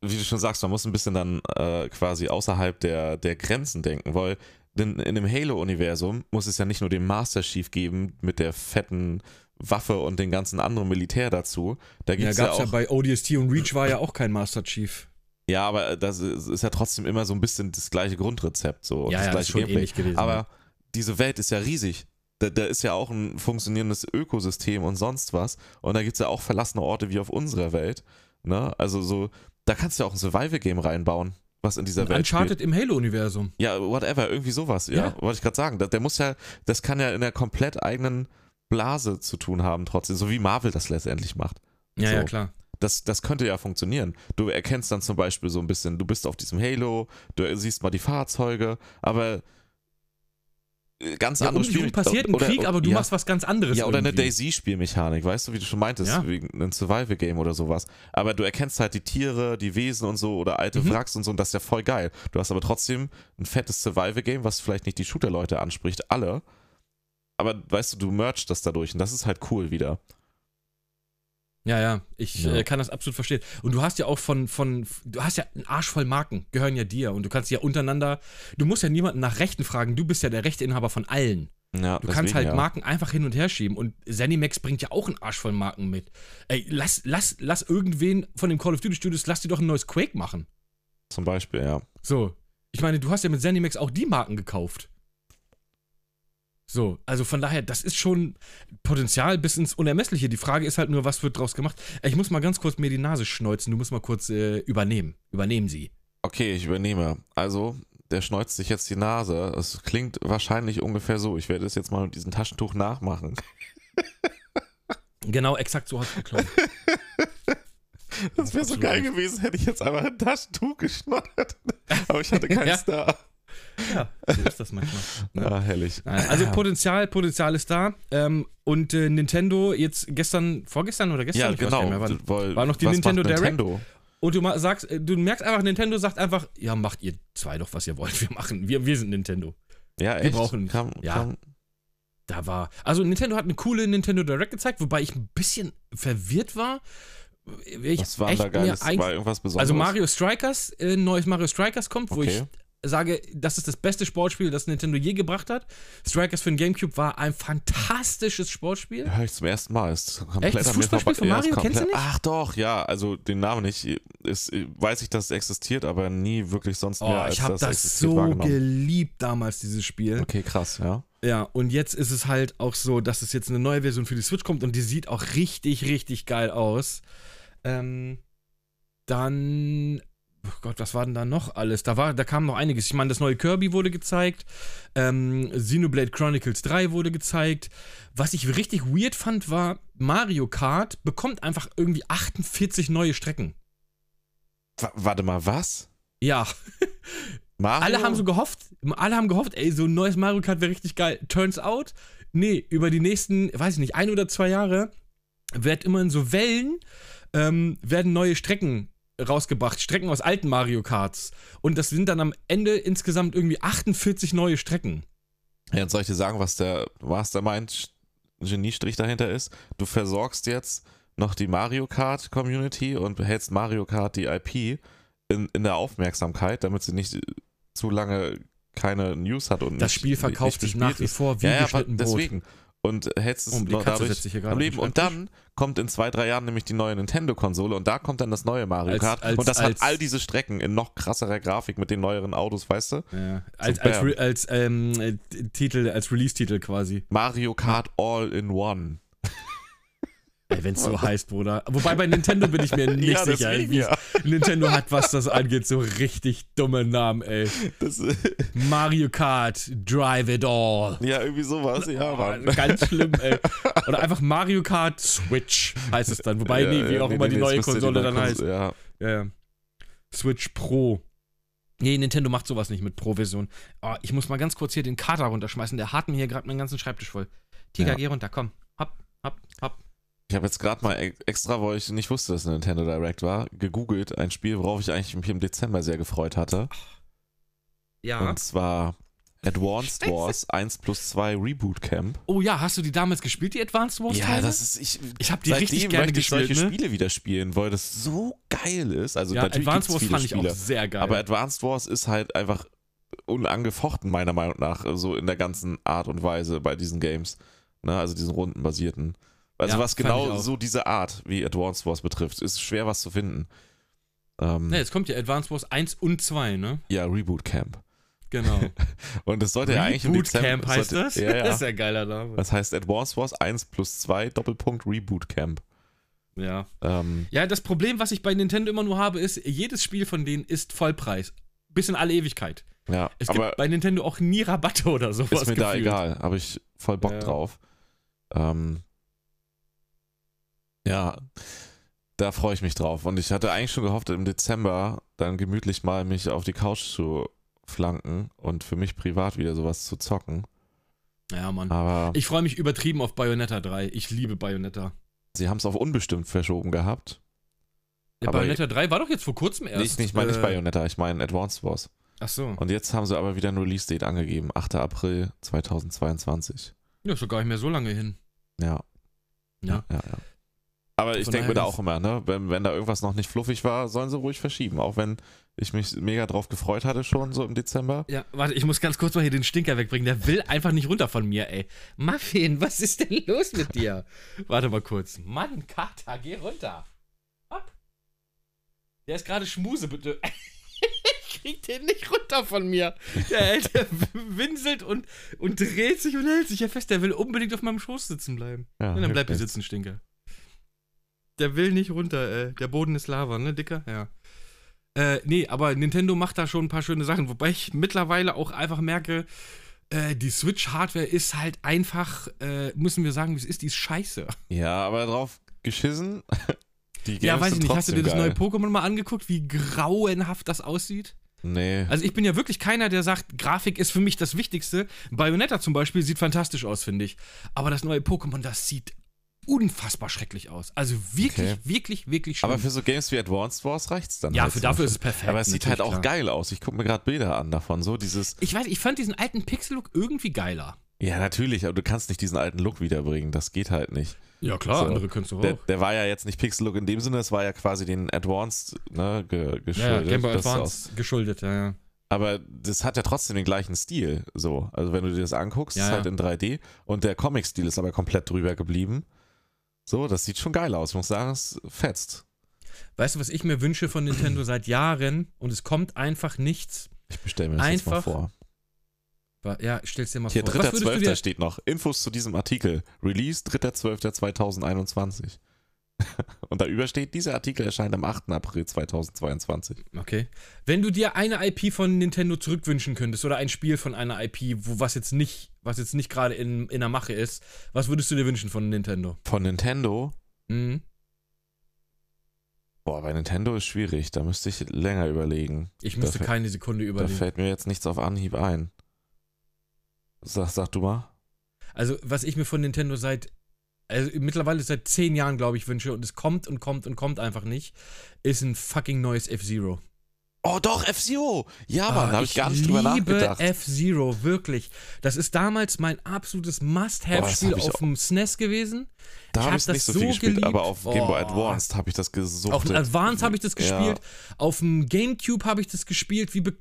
wie du schon sagst, man muss ein bisschen dann äh, quasi außerhalb der, der Grenzen denken, weil in, in dem Halo-Universum muss es ja nicht nur den Master Chief geben mit der fetten Waffe und den ganzen anderen Militär dazu. Da Ja, gibt es ja, gab's ja, auch. bei ODST und Reach war ja auch kein Master Chief. Ja, aber das ist ja trotzdem immer so ein bisschen das gleiche Grundrezept. So, ja, das ja, gleiche das Gameplay. ähnlich gewesen. Aber diese Welt ist ja riesig. Da, da ist ja auch ein funktionierendes Ökosystem und sonst was. Und da gibt es ja auch verlassene Orte wie auf unserer Welt. Ne? Also so, da kannst du ja auch ein Survival-Game reinbauen, was in dieser Und Welt Uncharted im Halo-Universum. spielt. Ja, whatever, irgendwie sowas. Ja, Ja. wollte ich gerade sagen. Da, der muss ja, das kann ja in einer komplett eigenen Blase zu tun haben trotzdem, so wie Marvel das letztendlich macht. Ja, So. ja, klar. Das, das könnte ja funktionieren. Du erkennst dann zum Beispiel so ein bisschen, du bist auf diesem Halo, du siehst mal die Fahrzeuge, aber ganz Ja, um andere dich rum passiert ein oder- Krieg, aber du ja, machst was ganz anderes. Ja, oder eine irgendwie. Daisy-Spielmechanik, weißt du, wie du schon meintest, Ja. wegen einem Survival-Game oder sowas. Aber du erkennst halt die Tiere, die Wesen und so oder alte Mhm. Wracks und so und das ist ja voll geil. Du hast aber trotzdem ein fettes Survival-Game, was vielleicht nicht die Shooter-Leute anspricht, alle. Aber weißt du, du mergst das dadurch und das ist halt cool wieder. Ja, ja, ich Ja. Äh, kann das absolut verstehen. Und du hast ja auch von, von, du hast ja einen Arsch voll Marken, gehören ja dir. Und du kannst ja untereinander, du musst ja niemanden nach Rechten fragen, du bist ja der Rechteinhaber von allen. Ja, Du kannst halt ja. Marken einfach hin und her schieben. Und Zenimax bringt ja auch einen Arsch voll Marken mit. Ey, lass, lass, lass irgendwen von den Call of Duty Studios, lass die doch ein neues Quake machen. Zum Beispiel, ja. So. Ich meine, du hast ja mit Zenimax auch die Marken gekauft. So, also von daher, das ist schon Potenzial bis ins Unermessliche. Die Frage ist halt nur, was wird draus gemacht? Ich muss mal ganz kurz mir die Nase schneuzen. Du musst mal kurz äh, übernehmen. Übernehmen Sie. Okay, ich übernehme. Also, der schneuzt sich jetzt die Nase. Es klingt wahrscheinlich ungefähr so. Ich werde es jetzt mal mit diesem Taschentuch nachmachen. Genau, exakt so hat es geklungen. Das wäre so geil gewesen, hätte ich jetzt einfach ein Taschentuch geschneudert. *laughs* Aber ich hatte keins da. Ja, so ist das manchmal. Ne? Ah, herrlich. Also Potenzial, Potenzial ist da. Ähm, und äh, Nintendo jetzt gestern, vorgestern oder gestern? Ja, genau. mehr. Weil- war noch die Nintendo Direct? Nintendo? Und du sagst, äh, du merkst einfach, Nintendo sagt einfach, ja, macht ihr zwei doch, was ihr wollt. Wir machen, wir, wir sind Nintendo. Ja, echt. brauchen- Kam, ja. Kam, Da war, also Nintendo hat eine coole Nintendo Direct gezeigt, wobei ich ein bisschen verwirrt war. Ich was war da geiles? War irgendwas Besonderes? Also Mario Strikers, äh, neues Mario Strikers kommt, wo Okay. ich sage, das ist das beste Sportspiel, das Nintendo je gebracht hat. Strikers für den Gamecube war ein fantastisches Sportspiel. Höre ich zum ersten Mal. Ist komplett Echt? Das Fußballspiel von Mario? komplett- Kennst du nicht? Ach doch, ja. Also den Namen nicht. Ist, weiß ich, dass es existiert, aber nie wirklich sonst mehr Oh, als ich habe das das existiert so geliebt damals, dieses Spiel. Okay, krass, ja. Ja, und jetzt ist es halt auch so, dass es jetzt eine neue Version für die Switch kommt und die sieht auch richtig, richtig geil aus. Ähm, dann, oh Gott, was war denn da noch alles? Da, war, da kam noch einiges. Ich meine, das neue Kirby wurde gezeigt. Ähm, Xenoblade Chronicles 3 wurde gezeigt. Was ich richtig weird fand, war, Mario Kart bekommt einfach irgendwie 48 neue Strecken. W warte mal, was? Ja, *laughs* Mario? alle haben so gehofft, alle haben gehofft, ey, so ein neues Mario Kart wäre richtig geil. Turns out, nee, über die nächsten, weiß ich nicht, ein oder zwei Jahre wird immer in so Wellen ähm, werden neue Strecken rausgebracht, Strecken aus alten Mario Karts. Und das sind dann am Ende insgesamt irgendwie 48 neue Strecken. Ja, jetzt soll ich dir sagen, was der Mastermind Geniestrich dahinter ist? Du versorgst jetzt noch die Mario Kart Community und behältst Mario Kart die IP in, in der Aufmerksamkeit, damit sie nicht zu lange keine News hat und Das nicht, Spiel verkauft sich nach wie vor wie Ja, ja, geschnitten Brot. Und hältst es Oh, noch dadurch am Leben. Und dann kommt in zwei, drei Jahren nämlich die neue Nintendo-Konsole und da kommt dann das neue Mario Als- Kart. als- und das als- hat all diese Strecken in noch krasserer Grafik mit den neueren Autos, weißt du? Ja, als, So, als, als ähm, äh, Titel, als Release-Titel quasi. Mario Kart All in One. Ey, wenn es so heißt, Bruder. Wobei bei Nintendo bin ich mir *laughs* nicht Ja, sicher. ja. Nintendo hat, was das angeht, so richtig dumme Namen, ey. Das, Mario Kart, Drive It All. ja, irgendwie sowas, ja, Oh, Mann. ganz schlimm, ey. Oder einfach Mario Kart Switch heißt es dann. Wobei, Ja, nee, wie auch nee, immer nee, die neue die Konsole neue dann heißt. Ja, Ja. Switch Pro. Nee, Nintendo macht sowas nicht mit Pro-Version. Oh, ich muss mal ganz kurz hier den Kater runterschmeißen. Der hat mir hier gerade meinen ganzen Schreibtisch voll. Tiger, geh runter, komm. Hopp, hopp, hopp. Ich habe jetzt gerade mal e- extra, weil ich nicht wusste, dass es ein Nintendo Direct war, gegoogelt, ein Spiel, worauf ich eigentlich mich im Dezember sehr gefreut hatte. Ja. Und zwar Advanced Scheiße. Wars 1 plus 2 Reboot Camp. Oh ja, hast du die damals gespielt, die Advanced Wars? Ja, Teile? das ist ich. Ich hab die richtig gerne möchte ich solche ne? Spiele wieder spielen, weil das so geil ist. Also ja, natürlich Advanced Wars fand ich Spiele, auch sehr geil. aber Advanced Wars ist halt einfach unangefochten meiner Meinung nach so in der ganzen Art und Weise bei diesen Games, ne? Also diesen rundenbasierten. Also Ja, was genau so diese Art wie Advanced Wars betrifft, ist schwer was zu finden. Ähm, ne, jetzt kommt ja Advanced Wars 1 und 2, ne? Ja, Reboot Camp. Genau. *laughs* Und das sollte ja eigentlich im Reboot Dezember. Camp heißt sollte, das? Ja, *laughs* Das ist ja. ja ein geiler Name. Das heißt Advanced Wars 1 plus 2 Doppelpunkt Reboot Camp. Ja. Ähm, Ja, das Problem, was ich bei Nintendo immer nur habe, ist, jedes Spiel von denen ist Vollpreis. Bis in alle Ewigkeit. ja, Es aber gibt bei Nintendo auch nie Rabatte oder sowas. ist mir da gefühlt. egal. Habe ich voll Bock Ja. drauf. Ähm, ja, da freue ich mich drauf. Und ich hatte eigentlich schon gehofft, im Dezember dann gemütlich mal mich auf die Couch zu flanken und für mich privat wieder sowas zu zocken. Ja, Mann. Aber Ich freue mich übertrieben auf Bayonetta 3. Ich liebe Bayonetta. sie haben es auf unbestimmt verschoben gehabt. Ja, Aber- Bayonetta 3 war doch jetzt vor kurzem erst. Nicht, nicht, ich meine nicht äh, Bayonetta, ich meine Advanced Wars. Ach so. Und jetzt haben sie aber wieder ein Release-Date angegeben, 8. April 2022. Ja, ist doch gar nicht mehr so lange hin. Ja. Ja. ja, ja. Aber ich denke mir da auch immer, ne, wenn, wenn da irgendwas noch nicht fluffig war, sollen sie ruhig verschieben. Auch wenn ich mich mega drauf gefreut hatte schon so im Dezember. Ja, warte, ich muss ganz kurz mal hier den Stinker wegbringen. Der will einfach nicht runter von mir, ey. Muffin, was ist denn los mit dir? warte mal kurz. Mann, Kater, geh runter. Hopp. Der ist gerade Schmuse, bitte. ich *laughs* krieg den nicht runter von mir. Der, der *laughs* winselt und, und dreht sich und hält sich ja fest. Der will unbedingt auf meinem Schoß sitzen bleiben. Ja, Ja, dann bleib hier sitzen, Stinker. Der will nicht runter, äh. Der Boden ist Lava, ne, Dicker? Ja. Äh, nee, aber Nintendo macht da schon ein paar schöne Sachen, wobei ich mittlerweile auch einfach merke, äh, die Switch-Hardware ist halt einfach, äh, müssen wir sagen, wie es ist, die ist scheiße. Ja, aber drauf geschissen. *laughs* Die Games ja, weiß ich nicht, hast du dir das trotzdem neue Pokémon mal angeguckt, wie grauenhaft das aussieht? Nee. Also ich bin ja wirklich keiner, der sagt, Grafik ist für mich das Wichtigste. Bayonetta zum Beispiel sieht fantastisch aus, finde ich. Aber das neue Pokémon, das sieht unfassbar schrecklich aus. Also wirklich, Okay. wirklich, wirklich schlimm. aber für so Games wie Advanced Wars reicht's dann. ja, halt für dafür ist Beispiel. es perfekt. Aber es sieht halt auch klar. geil aus. Ich gucke mir gerade Bilder an davon. So dieses. Ich weiß, ich fand diesen alten Pixel-Look irgendwie geiler. Ja, natürlich, aber du kannst nicht diesen alten Look wiederbringen. Das geht halt nicht. Ja, klar, So. andere könntest du Der, auch. der war ja jetzt nicht Pixel-Look in dem Sinne, es war ja quasi den Advanced ne, ge, Ja, ja, geschuldet. Game Boy ist Advance geschuldet, ja, ja. Aber das hat ja trotzdem den gleichen Stil. So. Also wenn du dir das anguckst, Ja, ist halt ja. in 3D und der Comic-Stil ist aber komplett drüber geblieben. So, das sieht schon geil aus. Ich muss sagen, es fetzt. Weißt du, was ich mir wünsche von Nintendo seit Jahren und es kommt einfach nichts? Ich bestelle mir das jetzt mal Einfach vor. Ja, stell's dir mal Hier, vor. Du 3.12. dir, steht noch. Infos zu diesem Artikel. Release 3.12.2021. *laughs* und da übersteht, dieser Artikel erscheint am 8. April 2022. Okay. Wenn du dir eine IP von Nintendo zurückwünschen könntest oder ein Spiel von einer IP, wo was jetzt nicht, was jetzt nicht gerade in, in der Mache ist, was würdest du dir wünschen von Nintendo? Von Nintendo. Mhm. Boah, bei Nintendo ist schwierig. Da müsste ich länger überlegen. Ich müsste Da fä- keine Sekunde Da überlegen. fällt mir jetzt nichts auf Anhieb ein. Sag, sag du mal. Also, was ich mir von Nintendo seit, also mittlerweile seit zehn Jahren, glaube ich, wünsche und es kommt und kommt und kommt einfach nicht, ist ein fucking neues F-Zero. Oh doch, F-Zero! Ja, Mann, Ah, da habe ich gar nicht drüber liebe nachgedacht. F-Zero, wirklich. Das ist damals mein absolutes Must-Have-Spiel hab ich auf dem SNES gewesen. da ich habe hab ich nicht das so viel so gespielt, geliebt. aber auf Game Boy. Advanced habe ich das gesucht. Auf dem Advance habe ich das Ja. gespielt. Auf dem Gamecube habe ich das gespielt. Wie bekl-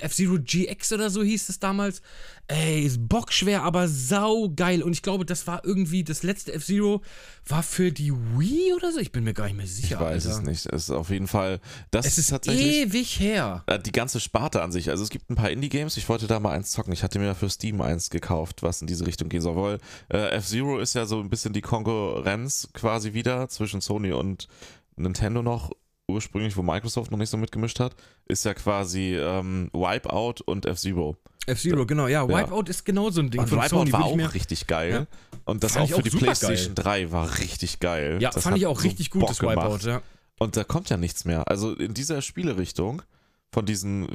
F-Zero GX oder so hieß es damals. Ey, ist bockschwer, aber saugeil. Und ich glaube, das war irgendwie das letzte F-Zero war für die Wii oder so. Ich bin mir gar nicht mehr sicher. Ich weiß Alter. es nicht. Es ist auf jeden Fall. Das Es ist tatsächlich. ewig her. äh, Die ganze Sparte an sich. Also es gibt ein paar Indie-Games. Ich wollte da mal eins zocken. Ich hatte mir für Steam eins gekauft, was in diese Richtung gehen soll. Weil äh, F-Zero ist ja so ein bisschen die Konkurrenz quasi wieder zwischen Sony und Nintendo noch ursprünglich, wo Microsoft noch nicht so mitgemischt hat, ist ja quasi ähm, Wipeout und F-Zero. F-Zero, genau, ja. Wipeout ist genau so ein Ding Und von Wipeout Sony. war auch mir- richtig geil. Ja. Und das Fand auch für auch die. PlayStation 3 war richtig geil. ja, das fand ich auch so richtig gut, Bock das gemacht. Wipeout, ja. Und da kommt ja nichts mehr. Also in dieser Spielerichtung von diesen,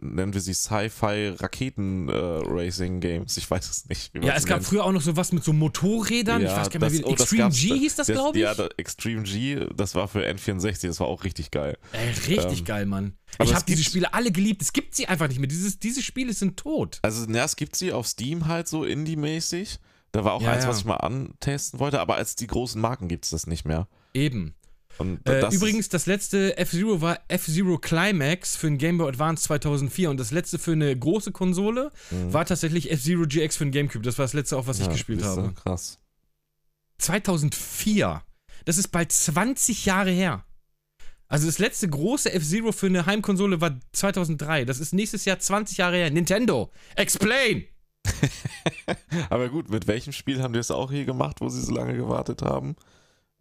nennen wir sie Sci-Fi-Raketen-Racing-Games, ich weiß es nicht. Ja, es gab nennt. früher auch noch so was mit so Motorrädern. ich Ja, weiß gar nicht mehr, wie das- oh, das Extreme G hieß das, glaube ich. Ja, da- Extreme G, das war für N64, das war auch richtig geil. Ey, richtig ähm, geil, Mann. Ich habe diese Spiele alle geliebt. Es gibt sie einfach nicht mehr. Dieses, diese Spiele sind tot. Also, ja, es gibt sie auf Steam halt so Indie-mäßig. Da war auch Ja, eins, ja. was ich mal antesten wollte, aber als die großen Marken gibt es das nicht mehr. Eben. Und Äh, das übrigens, das letzte F-Zero war F-Zero Climax für den Game Boy Advance 2004 und das letzte für eine große Konsole Mhm. war tatsächlich F-Zero GX für den Gamecube. Das war das letzte auch, was ich ja, gespielt siehste, habe. Krass. 2004. Das ist bald 20 Jahre her. Also das letzte große F-Zero für eine Heimkonsole war 2003. Das ist nächstes Jahr 20 Jahre her. Nintendo, explain! *laughs* Aber gut, mit welchem Spiel haben die das auch hier gemacht, wo sie so lange gewartet haben?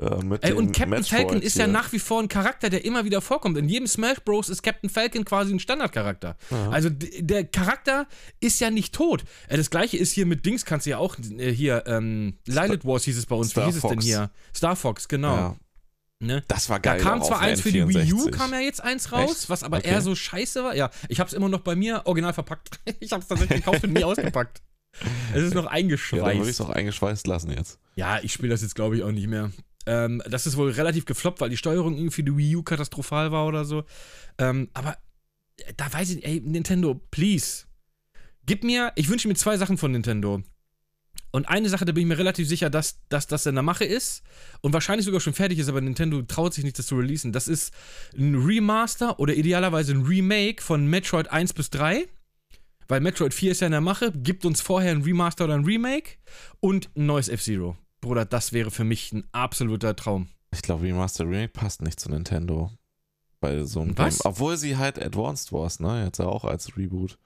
Äh, Ey, und Captain Metroid Falcon ist ja nach wie vor ein Charakter, der immer wieder vorkommt. In jedem Smash Bros. ist Captain Falcon quasi ein Standardcharakter. Ja. Also der Charakter ist ja nicht tot. Äh, Das gleiche ist hier mit Dings, kannst du ja auch äh, hier, ähm, Lilith Wars hieß es bei uns. Star Wie hieß es denn Fox. hier? Star Fox, genau. Ja, Ne? das war Da geil. kam auch zwar eins für die Wii U, N64. kam ja jetzt eins raus, Echt? was aber Okay. eher so scheiße war. Ja, ich hab's immer noch bei mir original verpackt. *laughs* ich hab's tatsächlich gekauft und nie *laughs* ausgepackt. Es ist noch Ja, dann würde ich eingeschweißt. es auch eingeschweißt lassen jetzt. Ja, ich spiele das jetzt, glaube ich, auch nicht mehr. Ähm, das ist wohl relativ gefloppt, weil die Steuerung irgendwie für die Wii U katastrophal war oder so. Ähm, aber äh, da weiß ich, ey, Nintendo, please. Gib mir, ich wünsche mir zwei Sachen von Nintendo. Und eine Sache, da bin ich mir relativ sicher, dass, dass das in der Mache ist und wahrscheinlich sogar schon fertig ist, aber Nintendo traut sich nicht, das zu releasen. Das ist ein Remaster oder idealerweise ein Remake von Metroid 1 bis 3. Weil Metroid 4 ist ja in der Mache, gibt uns vorher ein Remaster oder ein Remake und ein neues F-Zero. Bruder, das wäre für mich ein absoluter Traum. Ich glaube, Remaster Remake passt nicht zu Nintendo. Bei so einem Was? Game. Obwohl sie halt Advanced Wars, ne? Jetzt ja auch als Reboot.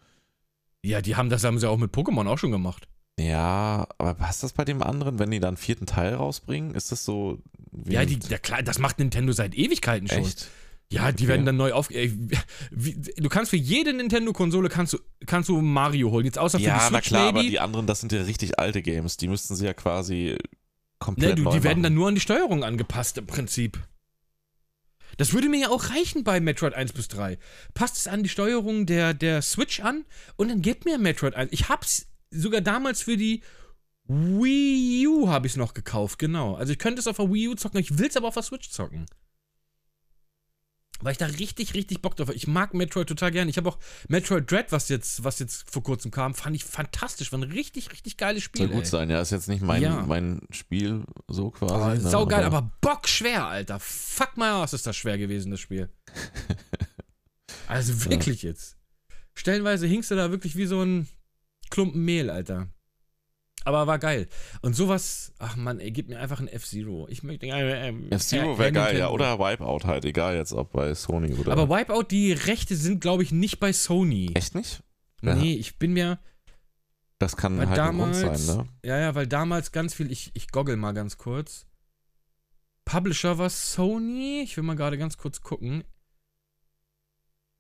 Ja, die haben das haben sie auch mit Pokémon auch schon gemacht. Ja, aber passt das bei dem anderen, wenn die dann einen vierten Teil rausbringen? Ist das so. Ja, die, ja klar, das macht Nintendo seit Ewigkeiten schon. Echt? Ja, die Okay. werden dann neu auf. Ey, wie, du kannst für jede Nintendo-Konsole kannst du, kannst du Mario holen. Jetzt außer für die Ja, na Switch klar, aber maybe. die anderen, das sind ja richtig alte Games. Die müssten sie ja quasi Ne, komplett du, neu die werden dann nur an die Steuerung angepasst im Prinzip. Das würde mir ja auch reichen bei Metroid 1 bis 3. Passt es an die Steuerung der, der Switch an und dann gib mir Metroid 1. Ich hab's sogar damals für die Wii U habe ich es noch gekauft, genau. Also ich könnte es auf der Wii U zocken, ich will es aber auf der Switch zocken. Weil ich da richtig, richtig Bock drauf habe. Ich mag Metroid total gerne. Ich habe auch Metroid Dread, was jetzt, was jetzt vor kurzem kam, fand ich fantastisch. War ein richtig, richtig geiles Spiel. Soll gut ey. sein, ja. Ist jetzt nicht mein, Ja. mein Spiel so quasi. Oh, ne, saugeil, aber bockschwer, Alter. Fuck mal aus, ist das schwer gewesen, das Spiel. *laughs* also wirklich jetzt. Stellenweise hingst du da wirklich wie so ein Klumpen Mehl, Alter. Aber war geil. Und sowas, ach man, ey, gib mir einfach ein F-Zero. Ich möchte. Äh, äh, F-Zero wäre geil, ja. Oder Wipeout halt, egal jetzt, ob bei Sony oder. Aber Wipeout, die Rechte sind, glaube ich, nicht bei Sony. Echt nicht? Ja. Nee, ich bin mir. Das kann halt ein Grund damals, sein, ne? ja, ja, weil damals ganz viel, ich, ich goggle mal ganz kurz. Publisher war Sony, ich will mal gerade ganz kurz gucken.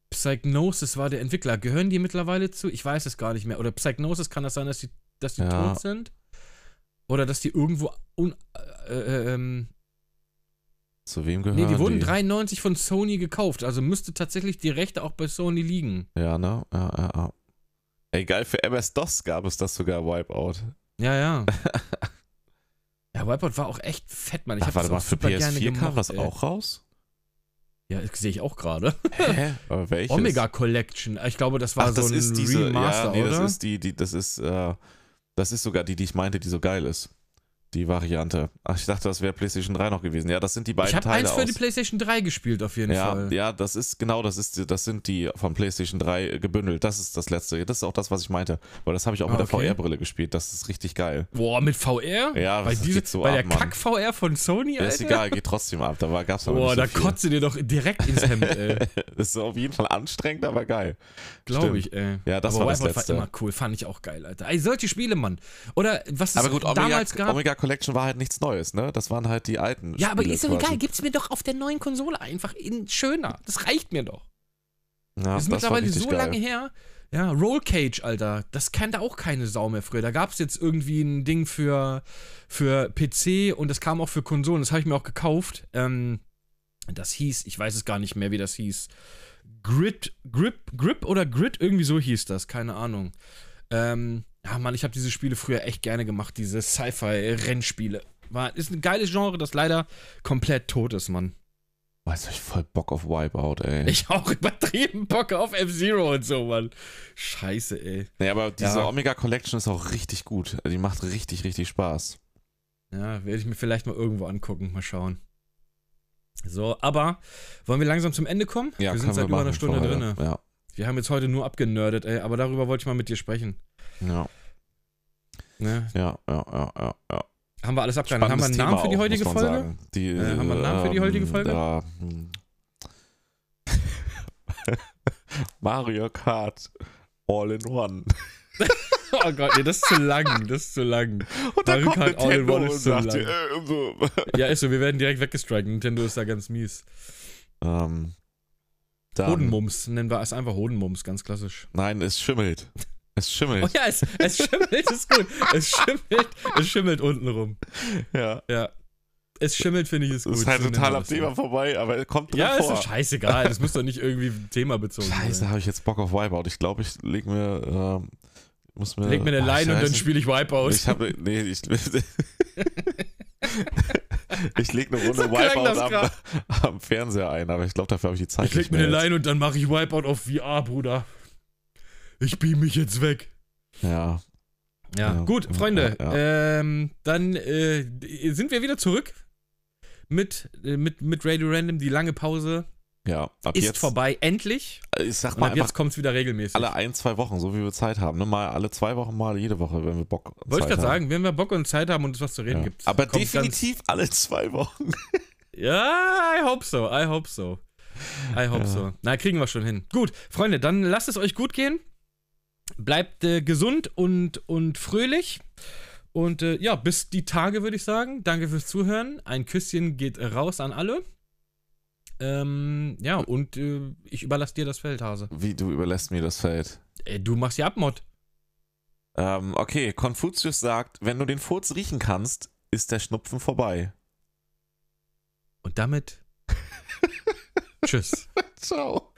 Psygnosis war der Entwickler. Gehören die mittlerweile zu? Ich weiß es gar nicht mehr. Oder Psygnosis kann das sein, dass die, dass die Ja. tot sind? Oder dass die irgendwo un, äh, äh, ähm, Zu wem gehören nee, die wurden 93 von Sony gekauft. Also müsste tatsächlich die Rechte auch bei Sony liegen. Ja, ne? Ja, ja, ja. Ey, geil, für MS-DOS gab es das sogar, Wipeout. Ja, ja. *laughs* ja, Wipeout war auch echt fett, Mann. Ich Ach, warte das mal, für super gerne PS4 kam gemocht, das ey. auch raus? Ja, das sehe ich auch gerade. Hä? Aber *laughs* welches? Omega Collection. Ich glaube, das war Ach, das so ein ist diese, Remaster, ja, nee, oder? das ist die, die, das ist, äh, das ist sogar die, die ich meinte, die so geil ist. Die Variante. Ach, ich dachte, das wäre PlayStation 3 noch gewesen. Ja, das sind die beiden ich habe Teile eins für aus. die PlayStation 3 gespielt, auf jeden ja, Fall. ja, das ist genau, das ist, das sind die von PlayStation 3 gebündelt. Das ist das letzte. Das ist auch das, was ich meinte. Weil das habe ich auch Ah, mit der okay. VR-Brille gespielt. Das ist richtig geil. Boah, mit VR? Ja, bei, das diese, geht so bei ab, der. Kack-VR von Sony, Ja, Alter? ist egal, geht trotzdem ab. Da war, gab's aber Boah, nicht so da viel. kotzt dir doch direkt ins Hemd, ey. *laughs* Das ist auf jeden Fall anstrengend, aber geil. Glaube ich, ey. Ja, das Aber war das Wipeout Letzte. war immer cool, fand ich auch geil, Alter. Ey, solche Spiele, Mann. Oder was es Aber gut, Omega, damals gab. Omega Collection war halt nichts Neues, ne? Das waren halt die alten. Ja, aber Spiele ist doch egal, gib's mir doch auf der neuen Konsole einfach in schöner. Das reicht mir doch. Ja, Das ist war mittlerweile so geil. lange her. Ja, Roll Cage, Alter. Das kannte auch keine Sau mehr früher. Da gab es jetzt irgendwie ein Ding für, für PC und das kam auch für Konsolen. Das habe ich mir auch gekauft. Ähm, das hieß, ich weiß es gar nicht mehr, wie das hieß. Grid, Grip, Grip oder Grid, irgendwie so hieß das, keine Ahnung. Ähm, ja, Mann, ich habe diese Spiele früher echt gerne gemacht, diese Sci-Fi-Rennspiele. War, ist ein geiles Genre, das leider komplett tot ist, Mann. Weißt du, ich voll Bock auf Wipeout, ey. Ich auch *laughs* übertrieben Bock auf F-Zero und so, Mann. Scheiße, ey. nee, aber diese Ja. Omega Collection ist auch richtig gut. Die macht richtig, richtig Spaß. Ja, werde ich mir vielleicht mal irgendwo angucken. Mal schauen. So, aber wollen wir langsam zum Ende kommen? Ja, wir sind seit wir über einer Stunde drin. Ja, Wir haben jetzt heute nur abgenördet, ey, aber darüber wollte ich mal mit dir sprechen. ja, Ne? ja, ja, ja, ja. ja. Haben wir alles abgehandelt? Haben wir einen Namen für die auch, heutige Folge? Die, Äh, haben wir einen Namen für die heutige ähm, Folge? Da, hm. *laughs* Mario Kart All in One. *laughs* Oh Gott, nee, das ist zu lang. Das ist zu lang. Und dann Mario Kart All in One ist zu lang. äh, so. *laughs* Ja, ist so, wir werden direkt weggestrikt. Nintendo ist da ganz mies. ähm, Hodenmums, nennen wir es einfach Hodenmums, ganz klassisch. Nein, es schimmelt. Es schimmelt. Oh ja, es, es schimmelt, ist gut. Es schimmelt, es schimmelt unten rum. ja. Ja. Es schimmelt, finde ich, ist gut. Das ist halt So total am Thema vorbei, aber er kommt drin Ja, ist vor. doch scheißegal. Das muss doch nicht irgendwie themabezogen Scheiße, sein. habe ich jetzt Bock auf Wipeout. Ich glaube, ich leg mir, ähm, muss mir. Leg mir eine Oh, und dann Scheiße. spiele ich Wipeout. Ich habe, nee, ich, *laughs* ich leg eine Runde So Wipeout am, am Fernseher ein, aber ich glaube, dafür habe ich die Zeit Ich leg mir eine. Line und dann mache ich Wipeout auf VR, Bruder. Ich beam mich jetzt weg. Ja, Ja, Ja, gut, ja, Freunde. ja, Ähm, dann äh, sind wir wieder zurück mit, äh, mit, mit Radio Random. Die lange Pause ja. Ab ist jetzt, vorbei, endlich. ich sag Und mal ab jetzt kommt es wieder regelmäßig. alle ein, zwei Wochen, so wie wir Zeit haben. Ne? Mal alle zwei Wochen, mal jede Woche, wenn wir Bock und Wollte ich gerade sagen, wenn wir Bock und Zeit haben und es was zu reden Ja. gibt. Aber definitiv alle zwei Wochen. *laughs* Ja, I hope so, I hope so. I hope Ja. so. Na, kriegen wir schon hin. Gut, Freunde, dann lasst es euch gut gehen. Bleibt äh, gesund und, und fröhlich. Und äh, ja, bis die Tage, würde ich sagen. Danke fürs Zuhören. Ein Küsschen geht raus an alle. Ähm, ja, und äh, ich überlasse dir das Feld, Hase. Wie, du überlässt mir das Feld. Äh, du machst ja Abmod. Ähm, okay, Konfuzius sagt, wenn du den Furz riechen kannst, ist der Schnupfen vorbei. Und damit. *laughs* Tschüss. Ciao.